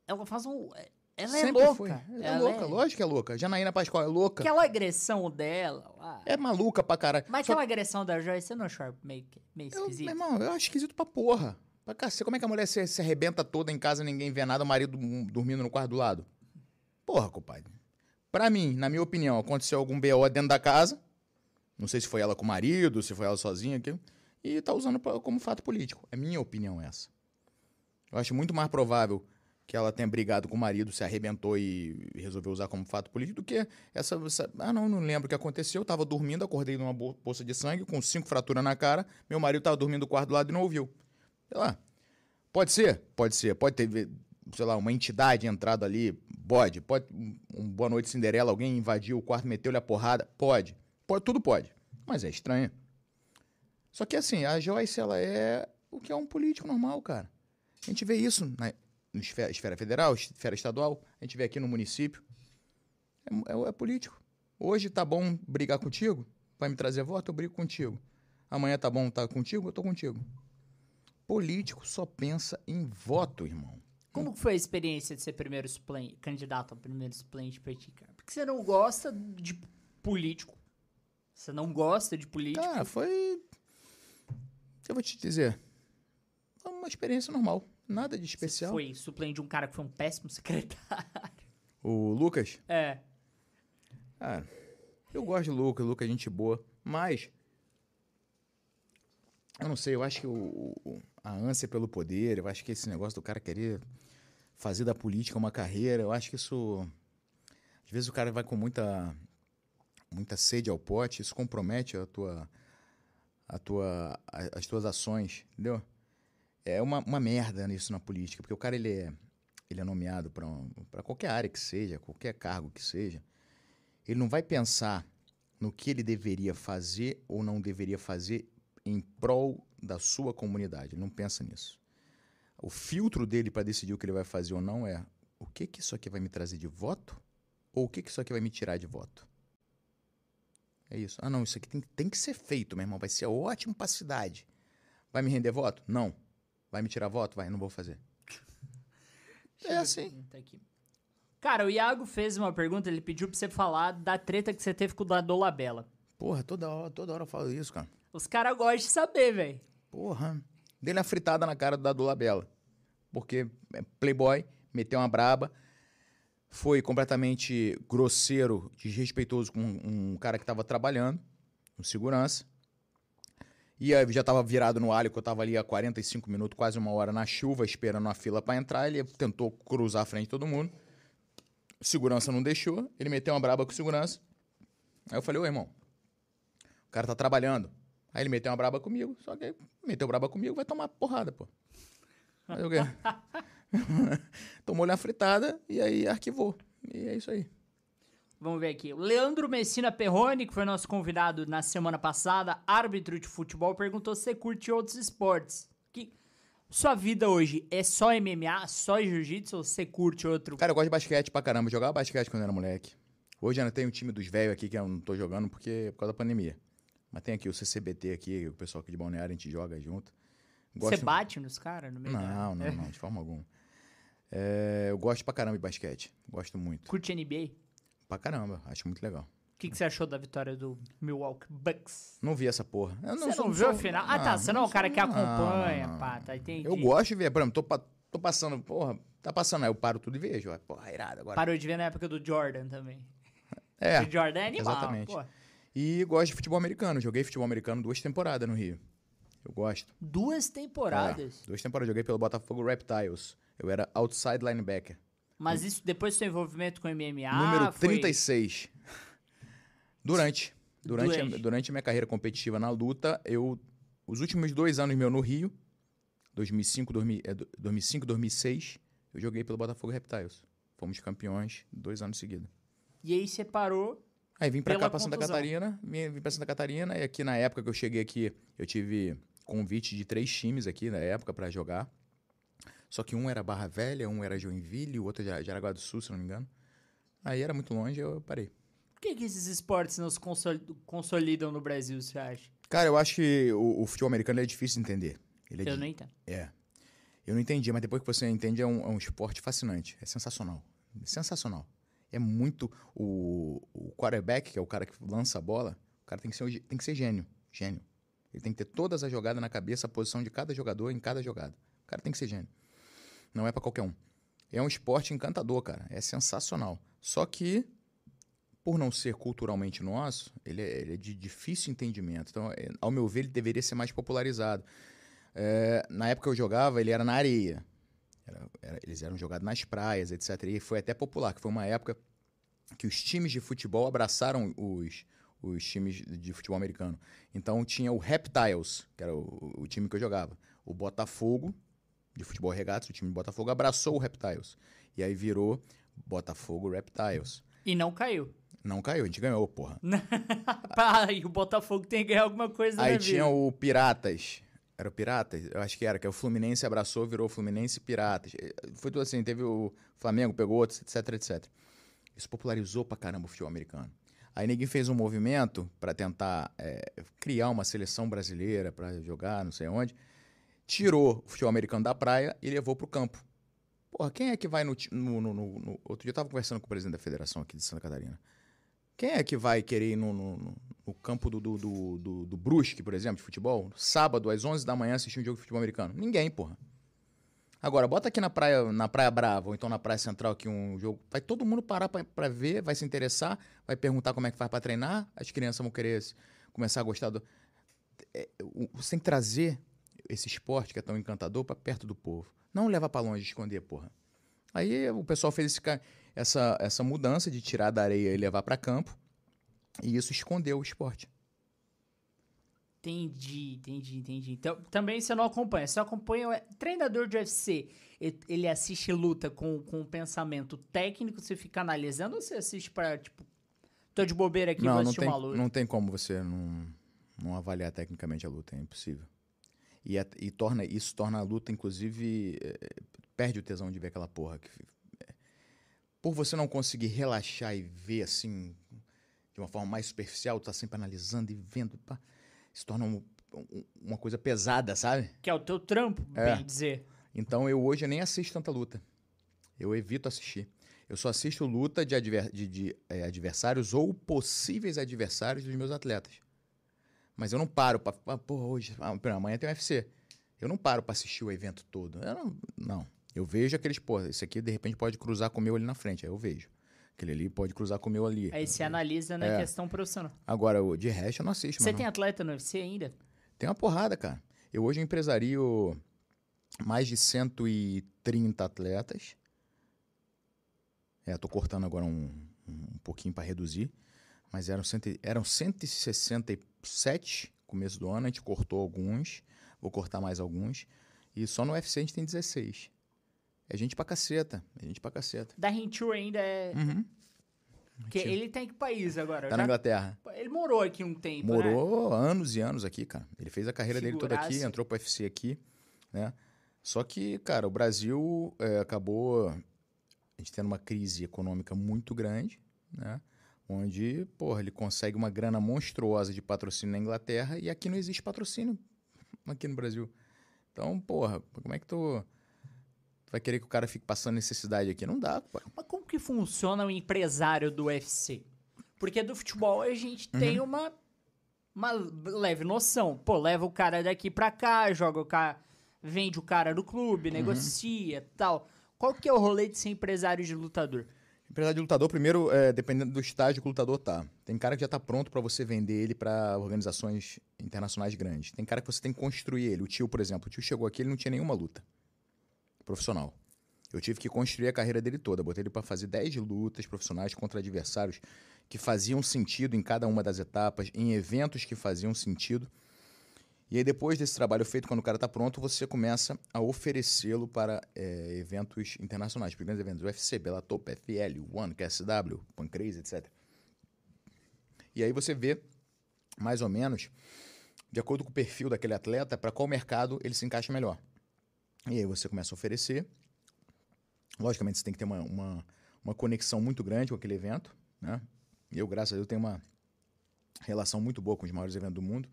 Ela faz um. Ela é sempre louca. foi. É Ela louca, lógico que é louca. Janaína Pascoal é louca. Aquela agressão dela. É maluca pra caralho. Mas Só aquela agressão da Joyce, você não achou meio, meio Eu, esquisito? meu irmão, eu acho esquisito pra porra. Pra cacete. Como é que a mulher se, se arrebenta toda em casa ninguém vê nada, o marido hum, dormindo no quarto do lado? Porra, compadre. Pra mim, na minha opinião, aconteceu algum BO dentro da casa. Não sei se foi ela com o marido, se foi ela sozinha, aquilo. E tá usando como fato político. É minha opinião essa. Eu acho muito mais provável que ela tenha brigado com o marido, se arrebentou e resolveu usar como fato político, do que essa. essa- ah, não, não lembro o que aconteceu. Eu tava dormindo, acordei numa poça de sangue, com cinco fraturas na cara. Meu marido tava dormindo do quarto do lado e não ouviu. Sei lá. Pode ser? Pode ser. Pode ter, sei lá, uma entidade entrado ali. Pode. Pode. Um, Boa Noite Cinderela, alguém invadiu o quarto, meteu-lhe a porrada. Pode. pode. Tudo pode. Mas é estranho. Só que assim, a Joyce, ela é o que é um político normal, cara. A gente vê isso na esfera, esfera federal, esfera estadual, a gente vê aqui no município. É, é- é político. Hoje tá bom brigar contigo, vai me trazer voto, eu brigo contigo. Amanhã tá bom estar contigo, eu tô contigo. Político só pensa em voto, irmão. Como foi a experiência de ser primeiro suplente, candidato ao primeiro suplente PT, cara? Porque você não gosta de político. Você não gosta de político. Cara, foi. Eu vou te dizer. Foi uma experiência normal. Nada de Você especial. foi suplente de um cara que foi um péssimo secretário. O Lucas, É. Ah, eu gosto de Lucas, Lucas é gente boa, mas eu não sei, eu acho que o, o- a ânsia pelo poder, eu acho que esse negócio do cara querer fazer da política uma carreira, eu acho que isso às vezes o cara vai com muita muita sede ao pote, isso compromete a tua a tua a- as tuas ações, entendeu? É uma, uma merda nisso na política, porque o cara ele é, ele é nomeado para qualquer área que seja, qualquer cargo que seja. Ele não vai pensar no que ele deveria fazer ou não deveria fazer em prol da sua comunidade. Ele não pensa nisso. O filtro dele para decidir o que ele vai fazer ou não é o que, que isso aqui vai me trazer de voto ou o que, que isso aqui vai me tirar de voto. É isso. Ah, não, isso aqui tem, tem que ser feito, meu irmão. Vai ser ótimo para a cidade. Vai me render voto? Não. Vai me tirar voto? Vai, não vou fazer. É assim. Cara, o Iago fez uma pergunta, ele pediu pra você falar da treta que você teve com o da Dolabella. Porra, toda hora, toda hora eu falo isso, cara. Os caras gostam de saber, velho. Porra. Dei uma fritada na cara do Dadu Labella. Porque é playboy, meteu uma braba, foi completamente grosseiro, desrespeitoso com um cara que tava trabalhando, um segurança. E já tava virado no alho, que eu tava ali há 45 minutos, quase uma hora na chuva, esperando a fila pra entrar. Ele tentou cruzar a frente de todo mundo. Segurança não deixou, ele meteu uma braba com segurança. Aí eu falei, ô irmão, o cara tá trabalhando. Aí ele meteu uma braba comigo, só que meteu braba comigo, vai tomar porrada, pô. Aí o quê? Tomou-lhe uma fritada e aí arquivou. E é isso aí. Vamos ver aqui. Leandro Messina Perrone, que foi nosso convidado na semana passada, árbitro de futebol, perguntou se você curte outros esportes. Que sua vida hoje é só MMA, só jiu-jitsu ou você curte outro? Cara, eu gosto de basquete pra caramba. Jogava basquete quando era moleque. Hoje ainda tem um time dos velhos aqui que eu não tô jogando porque por causa da pandemia. Mas tem aqui o CCBT aqui, o pessoal aqui de Balneário, a gente joga junto. Você bate nos caras no meio Não, não, não, de forma alguma. É, eu gosto pra caramba de basquete. Gosto muito. Curte NBA? Pra caramba, acho muito legal. O que, que você achou da vitória do Milwaukee Bucks? Não vi essa porra. Eu Você sou- não viu sou- final? Ah, tá. Você não é o cara que sou- não, acompanha, não, não. pá, tá, entendi. Eu gosto de ver, por exemplo, tô, pa- tô passando, porra, tá passando, aí eu paro tudo e vejo. Porra, irado agora. Parou de ver na época do Jordan também. É, O Jordan é animal, exatamente. pô. e gosto de futebol americano. Joguei futebol americano duas temporadas no Rio. Eu gosto. Duas temporadas. É, duas temporadas. Joguei pelo Botafogo Reptiles. Eu era outside linebacker. Mas isso depois do seu envolvimento com MMA. Número foi... 36. Durante. Durante, Durante. A, durante a minha carreira competitiva na luta, eu. Os últimos dois anos meu no Rio, 2005, 2000, é, 2005 2006, eu joguei pelo Botafogo Reptiles. Fomos campeões dois anos seguidos. E aí você parou. Aí vim pra cá, pra Santa contusão. Catarina, vim, vim pra Santa Catarina, e aqui na época que eu cheguei aqui, eu tive convite de três times aqui na época pra jogar. Só que um era Barra Velha, um era Joinville, o outro era Jaraguá do Sul, se não me engano. Aí era muito longe, eu parei. Por que, que esses esportes não se consol- consolidam no Brasil, você acha? Cara, eu acho que o, o futebol americano é difícil de entender. Ele é Eu di- não entendo. É. Eu não entendi, mas depois que você entende, é um, é um esporte fascinante. É sensacional. Sensacional. É muito. O, o quarterback, que é o cara que lança a bola, o cara tem que, ser, tem que ser gênio. Gênio. Ele tem que ter todas as jogadas na cabeça, a posição de cada jogador em cada jogada. O cara tem que ser gênio. Não é pra qualquer um. É um esporte encantador, cara. É sensacional. Só que, por não ser culturalmente nosso, ele é, ele é de difícil entendimento. Então, é, ao meu ver, ele deveria ser mais popularizado. É, na época que eu jogava, ele era na areia. Era- era- eles eram jogados nas praias, etc. E foi até popular, que foi uma época que os times de futebol abraçaram os, os times de futebol americano. Então tinha o Reptiles, que era o, o time que eu jogava. O Botafogo, de futebol regatas, o time de Botafogo abraçou o Reptiles. E aí virou Botafogo Reptiles. E não caiu. Não caiu, a gente ganhou, porra. Pá, e o Botafogo tem que ganhar alguma coisa Aí na tinha vida. o Piratas. Era o Piratas? Eu acho que era, que é o Fluminense abraçou, virou Fluminense Piratas. Eh, Foi tudo assim, teve o Flamengo, pegou outros, etc, etc. Isso popularizou pra caramba o futebol americano. Aí ninguém fez um movimento pra tentar eh, criar uma seleção brasileira pra jogar, não sei onde. Tirou o futebol americano da praia e levou pro campo. Porra, quem é que vai no, no, no- no- Outro dia eu tava conversando com o presidente da federação aqui de Santa Catarina. Quem é que vai querer ir no, campo do, do, do, do, Brusque, por exemplo, de futebol, sábado às 11 da manhã assistir um jogo de futebol americano? Ninguém, porra. Agora, bota aqui na praia, na praia Brava, ou então na praia Central aqui um jogo. Vai todo mundo parar pra ver, vai se interessar, vai perguntar como é que faz pra treinar, as crianças vão querer começar a gostar do. É, o- você tem que trazer esse esporte que é tão encantador pra perto do povo. Não levar pra longe, esconder, porra. Aí o pessoal fez esse essa, essa mudança de tirar da areia e levar pra campo. E isso escondeu o esporte. Entendi, entendi, entendi. Então, também você não acompanha. Você acompanha o treinador de UFC. Ele assiste luta com, com um pensamento técnico, você fica analisando ou você assiste pra, tipo, tô de bobeira aqui, vou não, não assistir tem, uma luta? não tem como você não, não avaliar tecnicamente a luta, é impossível. E, é- e torna, isso torna a luta, inclusive, eh, perde o tesão de ver aquela porra. Que, eh, por você não conseguir relaxar e ver assim, de uma forma mais superficial, tu tá sempre analisando e vendo, pá, se torna um- um- uma coisa pesada, sabe? Que é o teu trampo, É. bem dizer. Então eu hoje nem assisto tanta luta. Eu evito assistir. Eu só assisto luta de, adver- de- de, eh, adversários ou possíveis adversários dos meus atletas. Mas eu não paro pra. ah, Porra, hoje. ah, pera, amanhã tem UFC. Eu não paro pra assistir o evento todo. Eu não. Não. Eu vejo aqueles, pô, esse aqui de repente pode cruzar com o meu ali na frente. Aí eu vejo. Aquele ali pode cruzar com o meu ali. Aí você analisa na É. questão profissional. Agora, o de resto eu não assisto. Você tem atleta no UFC ainda? Tem uma porrada, cara. Eu hoje empresario mais de 130 atletas. É, tô cortando agora um, um pouquinho para reduzir. Mas eram, cento, e- eram 167 começo do ano, a gente cortou alguns. Vou cortar mais alguns. E só no UFC a gente tem 16. É gente pra caceta. É gente pra caceta. Da Rintour ainda é. Uhum. Que ele tá em que país agora? Tá na Inglaterra. Ele morou aqui um tempo. né? Morou anos e anos aqui, cara. Ele fez a carreira dele toda aqui, entrou pro UFC aqui, né? Só que, cara, o Brasil é, acabou a gente tendo uma crise econômica muito grande, né? Onde, porra, ele consegue uma grana monstruosa de patrocínio na Inglaterra e aqui não existe patrocínio aqui no Brasil. Então, porra, como é que tu, tu vai querer que o cara fique passando necessidade aqui? Não dá, pô. Mas como que funciona o empresário do UFC? Porque do futebol a gente Uhum. tem uma, uma leve noção. Pô, leva o cara daqui pra cá, joga o cara, vende o cara do Uhum. clube, negocia tal. Qual que é o rolê de ser empresário de lutador? Empresário de lutador, primeiro, é, dependendo do estágio que o lutador tá. Tem cara que já tá pronto para você vender ele para organizações internacionais grandes. Tem cara que você tem que construir ele. O tio, por exemplo, o tio chegou aqui, ele não tinha nenhuma luta profissional. Eu tive que construir a carreira dele toda. Botei ele para fazer 10 lutas profissionais contra adversários que faziam sentido em cada uma das etapas, em eventos que faziam sentido. E aí, depois desse trabalho feito, quando o cara está pronto, você começa a oferecê-lo para é, eventos internacionais, para grandes eventos, UFC, Bellator, PFL, One, KSW, Pancrase, etc. E aí você vê, mais ou menos, de acordo com o perfil daquele atleta, para qual mercado ele se encaixa melhor. E aí você começa a oferecer. Logicamente, você tem que ter uma, uma, uma conexão muito grande com aquele evento, né? Eu, graças a Deus, tenho uma relação muito boa com os maiores eventos do mundo.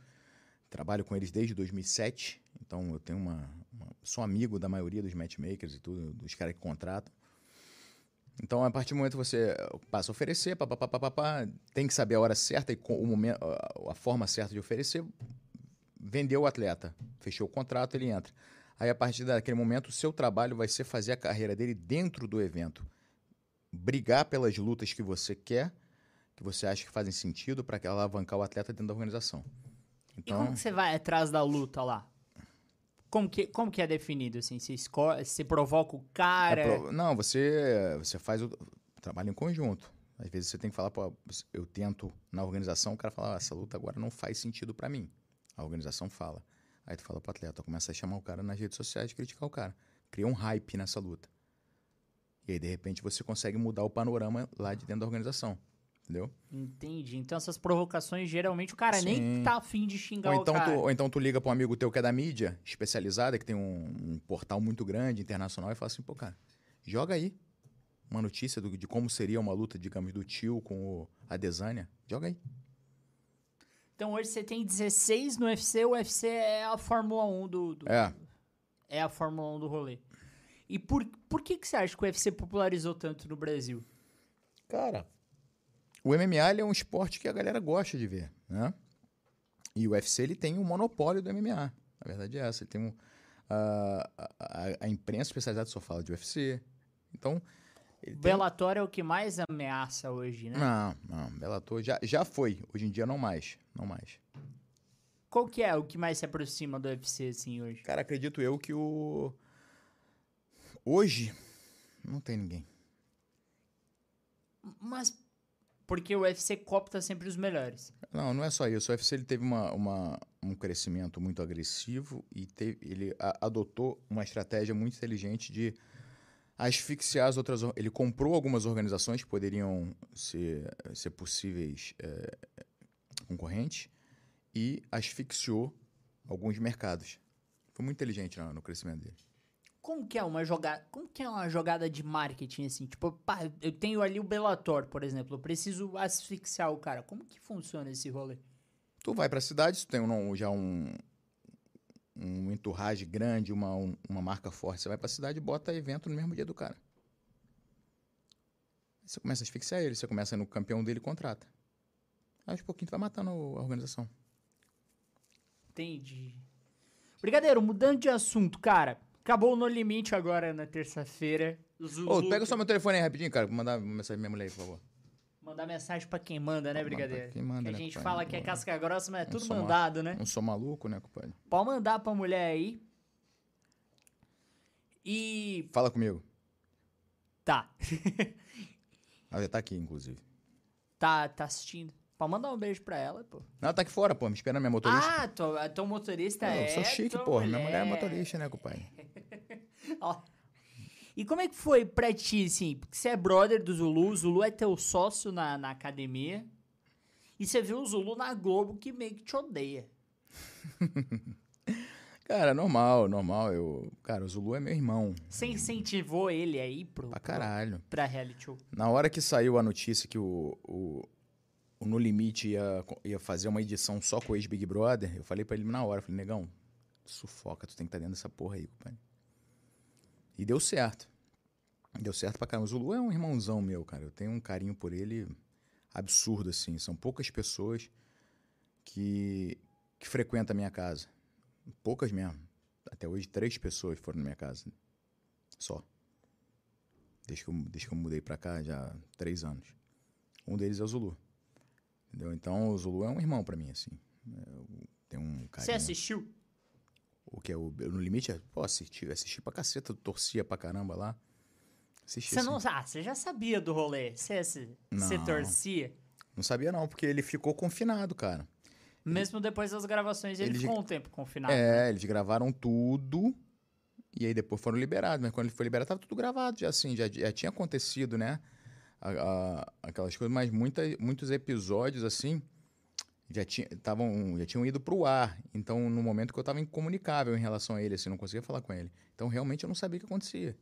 Trabalho com eles desde 2007, então eu tenho uma, uma- sou amigo da maioria dos matchmakers e tudo, dos caras que contratam. Então, a partir do momento que você passa a oferecer, pá, pá, pá, pá, tem que saber a hora certa e o momento, a forma certa de oferecer, vendeu o atleta, fechou o contrato, ele entra. Aí, a partir daquele momento, o seu trabalho vai ser fazer a carreira dele dentro do evento. Brigar pelas lutas que você quer, que você acha que fazem sentido para alavancar o atleta dentro da organização. E Então, como que você vai atrás da luta lá? Como que, como que é definido, assim? Você, escolhe, você provoca o cara... É pro- Não, você, você faz o trabalho em conjunto. Às vezes você tem que falar, pô, eu tento na organização, o cara fala, ah, essa luta agora não faz sentido pra mim. A organização fala. Aí tu fala pro atleta, começa a chamar o cara nas redes sociais, criticar o cara. Cria um hype nessa luta. E aí, de repente, você consegue mudar o panorama lá de dentro da organização. Entendeu? Entendi. Então essas provocações, geralmente, o cara nem Sim. tá afim de xingar Ou o então, tu, cara. ou então tu liga pra um amigo teu que é da mídia especializada, que tem um, um portal muito grande, internacional, e fala assim, pô, cara, joga aí uma notícia do- de como seria uma luta, digamos, do tio com o, a Desânia. Joga aí. Então hoje você tem 16 no UFC, o UFC é a Fórmula 1 do... do- É. é a Fórmula 1 do rolê. E por, por que, que você acha que o UFC popularizou tanto no Brasil? Cara, o MMA ele é um esporte que a galera gosta de ver, né? E o UFC ele tem um monopólio do MMA. A verdade é essa. Ele tem um, a, a, a imprensa especializada só fala de UFC. Então, ele tem Bellator é o que mais ameaça hoje, né? Não, não, Bellator já, já foi. Hoje em dia não mais, não mais. Qual que é o que mais se aproxima do UFC, assim, hoje? Cara, acredito eu que o hoje não tem ninguém. Mas Porque o UFC copta sempre os melhores. Não, não é só isso. O UFC ele teve uma, uma- um crescimento muito agressivo e teve- ele a- adotou uma estratégia muito inteligente de asfixiar as outras. Ele comprou algumas organizações que poderiam ser, ser possíveis eh, concorrentes e asfixiou alguns mercados. Foi muito inteligente no crescimento dele. Como que é uma jogada, como que é uma jogada de marketing assim? Tipo, pá, eu tenho ali o Bellator, por exemplo, eu preciso asfixiar o cara. Como que funciona esse rolê? Tu vai pra cidade, tu tem um- já um, um entourage grande, uma, um- uma marca forte. Você vai pra cidade e bota evento no mesmo dia do cara. Aí Você começa a asfixiar ele, você começa no campeão dele e contrata. Aí aos pouquinho tu vai matando a organização. Entendi. Brigadeiro, mudando de assunto, cara. Acabou o No Limite agora na terça-feira. Ô, pega só meu telefone aí rapidinho, cara. Vou mandar uma mensagem pra minha mulher aí, por favor. Mandar mensagem pra quem manda, né, pra Brigadeiro? quem manda, que a né, gente compadre? fala que é casca grossa, mas é tudo mandado, né? Não sou maluco, né, compadre? Pode mandar pra mulher aí. E. Fala comigo. Tá. Ela já tá aqui, inclusive. tá, tá assistindo. Pode mandar um beijo pra ela, pô. Ela tá aqui fora, pô, me esperando minha motorista. Ah, tô, teu motorista Pô, é. eu sou chique, tua porra. Minha mulher é motorista, né, compadre? Ó. E como é que foi pra ti, assim? Porque você é brother do Zulu, o Zulu é teu sócio na, na academia. E você viu o Zulu na Globo que meio que te odeia. Cara, normal, normal. Eu, cara, o Zulu é meu irmão. Você incentivou ele aí pro, Pra caralho. pra reality show? Na hora que saiu a notícia que o, o, o No Limite ia, ia fazer uma edição só com o ex-Big Brother, eu falei pra ele na hora, falei, negão, sufoca, tu tem que estar dentro dessa porra aí. E deu certo. Deu certo pra caramba. O Zulu é um irmãozão meu, cara. Eu tenho um carinho por ele absurdo, assim. São poucas pessoas que, que frequentam a minha casa. Poucas mesmo. Até hoje, três pessoas foram na minha casa. Só. Desde que eu, desde que eu mudei pra cá, já há três anos. Um deles é o Zulu. Entendeu? Então, o Zulu é um irmão pra mim, assim. Eu tenho um carinho. Você assistiu? O que é o No Limite? é- Pô, assisti, assisti pra caceta, torcia pra caramba lá. Assisti, Você assim. não. Ah, você já sabia do rolê. Você, você você torcia. Não sabia não, porque ele ficou confinado, cara. Mesmo depois das gravações, ele Ele- ficou um tempo confinado. É, eles gravaram tudo e aí depois foram liberados. Mas quando ele foi liberado, tava tudo gravado já, assim, já, já tinha acontecido, né? A- a- aquelas coisas, mas muita, muitos episódios, assim, já, tinha, tavam, já tinham ido pro ar. Então, no momento que eu tava incomunicável em relação a ele, assim, não conseguia falar com ele. Então, realmente, eu não sabia o que acontecia.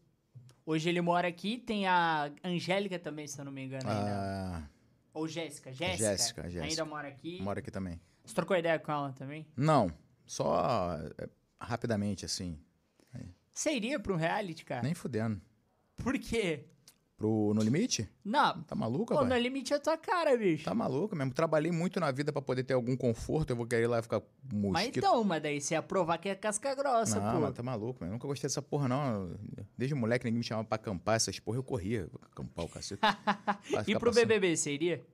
Hoje ele mora aqui, tem a Angélica também, se eu não me engano. ainda. Ah, Ou Jéssica. Jéssica. Jéssica, Jéssica. Ainda mora aqui. mora aqui também. Você trocou ideia com ela também? Não, só é, rapidamente, assim. Você iria pra um reality, cara? Nem fudendo. Por quê? Pro No Limite? Não. Tá maluco, Pô, no limite é tua cara, bicho. Tá maluco mesmo. Trabalhei muito na vida pra poder ter algum conforto. Eu vou querer ir lá e ficar mas mosquito. então, mas daí você ia provar que é casca grossa, não, pô. mas tá maluco, mesmo. Nunca gostei dessa porra, não. Desde moleque, ninguém me chamava pra acampar essas porra. Eu corria pra acampar o cacete. E pro passando. BBB, você iria?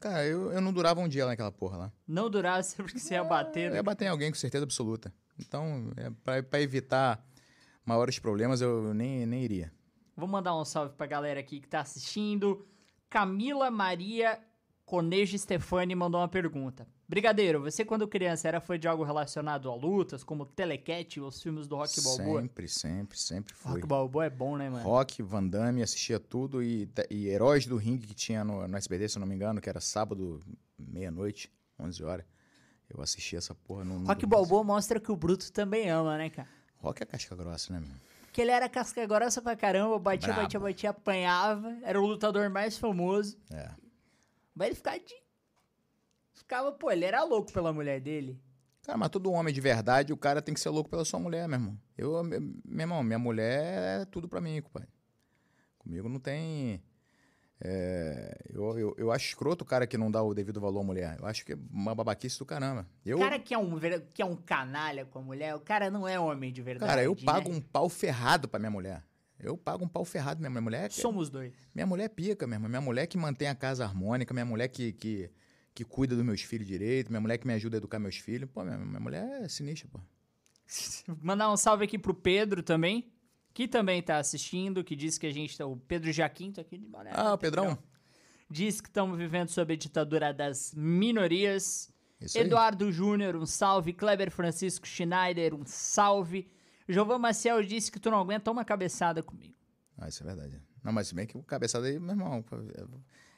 Cara, eu, eu não durava um dia lá naquela porra lá. Não durasse porque você ia bater. Eu né? ia bater em alguém com certeza absoluta. Então, é, pra, pra evitar maiores problemas, eu nem, nem iria. Vou mandar um salve pra galera aqui que tá assistindo. Camila Maria Conejo Stefani mandou uma pergunta. Brigadeiro, você quando criança era fã de algo relacionado a lutas, como Telecat ou os filmes do Rock Balboa? Sempre, sempre, sempre foi. Rock Balboa é bom, né, mano? Rock, Van Damme, assistia tudo e, e Heróis do Ringue que tinha no, no SBT, se eu não me engano, que era sábado, meia-noite, 11 horas. Eu assistia essa porra no. Rock. Balboa mostra que o Bruto também ama, né, cara? Rock é casca grossa, né, meu? Porque ele era casca grossa pra caramba, batia, Brabo. batia, batia, apanhava. Era o lutador mais famoso. É. Mas ele ficava de... Ficava, pô, ele era louco pela mulher dele. Cara, mas todo homem de verdade, o cara tem que ser louco pela sua mulher, meu irmão. Eu, meu meu irmão, minha mulher é tudo pra mim, compadre. Comigo não tem. É, eu, eu, eu acho escroto o cara que não dá o devido valor à mulher. Eu acho que é uma babaquice do caramba. Eu, O cara que é, um, que é um canalha com a mulher, o cara não é homem de verdade. cara, eu né? pago um pau ferrado pra minha mulher. Eu pago um pau ferrado minha mulher. Somos dois. Minha mulher é pica, irmã. Minha mulher que mantém a casa harmônica, minha mulher que, que, que cuida dos meus filhos direito, minha mulher que me ajuda a educar meus filhos. Pô, minha, minha mulher é sinistra, pô. Mandar um salve aqui pro Pedro também. Que também tá assistindo, que disse que a gente tá. O Pedro Jaquinto aqui de Boné. Ah, o Pedrão. Diz que estamos vivendo sob a ditadura das minorias. Isso. Eduardo Júnior, um salve. Kleber Francisco Schneider, um salve. Jovan Maciel disse que tu não aguenta uma cabeçada comigo. Ah, isso é verdade. Não, mas se bem que o cabeçada aí, meu irmão,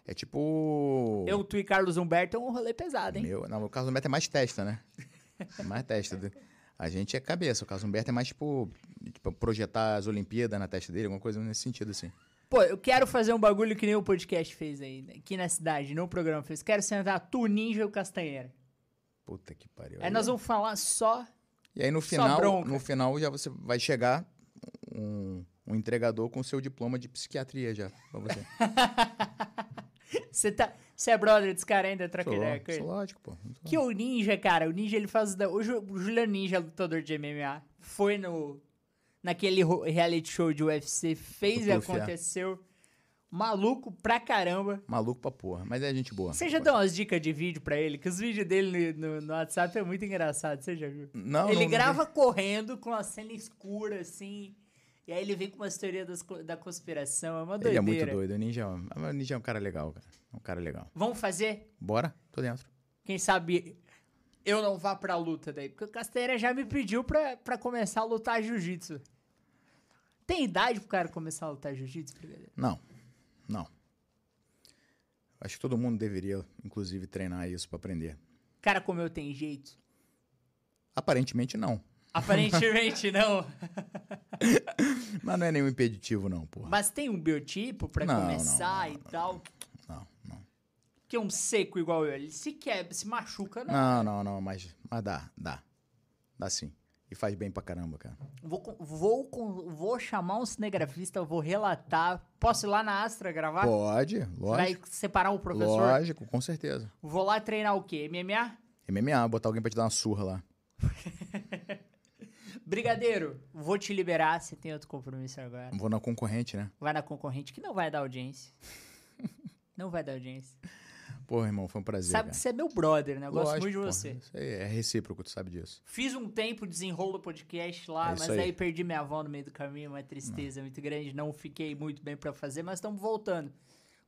é, é tipo... Eu, tu e Carlos Humberto é um rolê pesado, hein? Meu, não, o Carlos Humberto é mais testa, né? É mais testa. A gente é cabeça. O Carlos Humberto é mais, tipo, tipo, projetar as Olimpíadas na testa dele, alguma coisa nesse sentido, assim. Pô, eu quero fazer um bagulho que nem o podcast fez aí, né? aqui na cidade, não o programa fez. Quero sentar tu, Ninja e o Castanheira. Puta que pariu. Aí nós vamos falar só. E aí no final, no final já você vai chegar um, um entregador com seu diploma de psiquiatria já pra você. Você tá. Você é brother desse cara ainda, troca sou, ideia com ele? sou lógico, pô. Que o Ninja, cara, o Ninja ele faz. da- O, Ju, o Juliano Ninja, lutador de MMA, foi no. Naquele reality show de UFC, fez e é. aconteceu. Maluco pra caramba. Maluco pra porra. Mas é gente boa. Você já deu umas dicas de vídeo pra ele? Que os vídeos dele no, no- no WhatsApp é muito engraçado, você já viu? Não, ele não- não grava correndo com a cena escura, assim. E aí ele vem com umas teorias das da conspiração. É uma Ele doideira. é muito doido. O Ninja, é um- o Ninja é um cara legal, cara. É um cara legal. Vamos fazer? Bora? Tô dentro. Quem sabe eu não vá pra luta daí. Porque o Casteira já me pediu pra, pra começar a lutar jiu-jitsu. Tem idade pro cara começar a lutar jiu-jitsu? Não. Não. Acho que todo mundo deveria, inclusive, treinar isso pra aprender. Cara como eu tem jeito? Aparentemente não. Aparentemente não. Mas não é nenhum impeditivo, não, porra. Mas tem um biotipo pra Não, começar não, e tal. Não, não. Que é um seco igual eu. Ele se quebra, se machuca, não. Não, não, não, mas, mas dá, dá. Dá sim. E faz bem pra caramba, cara. Vou, vou, vou chamar um cinegrafista, vou relatar. Posso ir lá na Astra gravar? Pode, Vai lógico. separar o professor? Lógico, com certeza. Vou lá treinar o quê? MMA? MMA, botar alguém pra te dar uma surra lá. Brigadeiro, vou te liberar, você tem outro compromisso agora. Vou na concorrente, né? Vai na concorrente que não vai dar audiência. não vai dar audiência. Porra, irmão, foi um prazer. Sabe cara. que você é meu brother, né? Eu gosto Lógico, muito de porra. você. Isso aí é recíproco, tu sabe disso. Fiz um tempo desenrolo podcast lá, É mas aí. aí perdi minha avó no meio do caminho, uma tristeza muito grande. Não fiquei muito bem pra fazer, mas estamos voltando.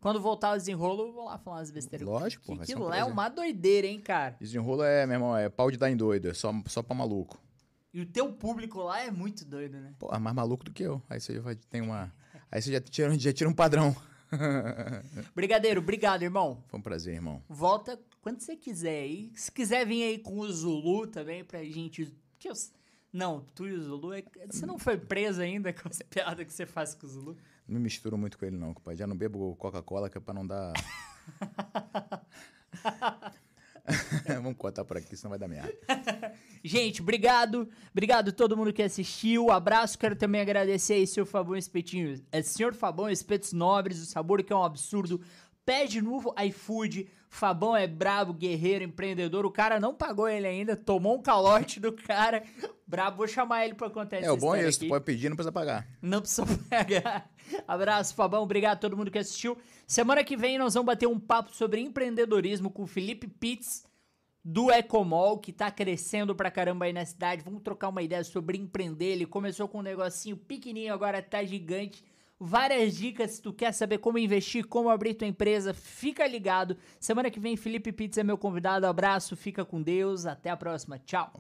Quando voltar o desenrolo, eu vou lá falar umas besteiras. Lógico, que pô, vai ser um aquilo é uma doideira, hein, cara? Desenrolo é, meu irmão, é pau de dar em doido, é só, só pra maluco. E o teu público lá é muito doido, né? Pô, é mais maluco do que eu. Aí você já vai, tem uma. Aí você já tira, já tira um padrão. Brigadeiro, obrigado, irmão. Foi um prazer, irmão. Volta quando você quiser aí. Se quiser vir aí com o Zulu também pra gente. Que eu- Não, tu e o Zulu. é- Você não foi preso ainda com as piadas que você faz com o Zulu? Não me misturo muito com ele, não, compadre. Já não bebo Coca-Cola, que é pra não dar. Vamos cortar por aqui, senão vai dar merda. Gente, obrigado. Obrigado a todo mundo que assistiu. Abraço. Quero também agradecer aí seu Fabão Espetinho. É Senhor Fabão Espetos Nobres, o sabor que é um absurdo. Pede novo iFood. Fabão é brabo, guerreiro, empreendedor. O cara não pagou ele ainda, tomou um calote do cara. Brabo, vou chamar ele pra contar É, o bom é isso, tu pode pedir, não precisa pagar. Não precisa pagar. Abraço, Fabão. Obrigado a todo mundo que assistiu. Semana que vem nós vamos bater um papo sobre empreendedorismo com o Felipe Pitts, do Ecomol, que tá crescendo pra caramba aí na cidade. Vamos trocar uma ideia sobre empreender. Ele começou com um negocinho pequenininho, agora tá gigante. Várias dicas se tu quer saber como investir, como abrir tua empresa, fica ligado. Semana que vem, Felipe Pitts é meu convidado. Abraço, fica com Deus. Até a próxima. Tchau.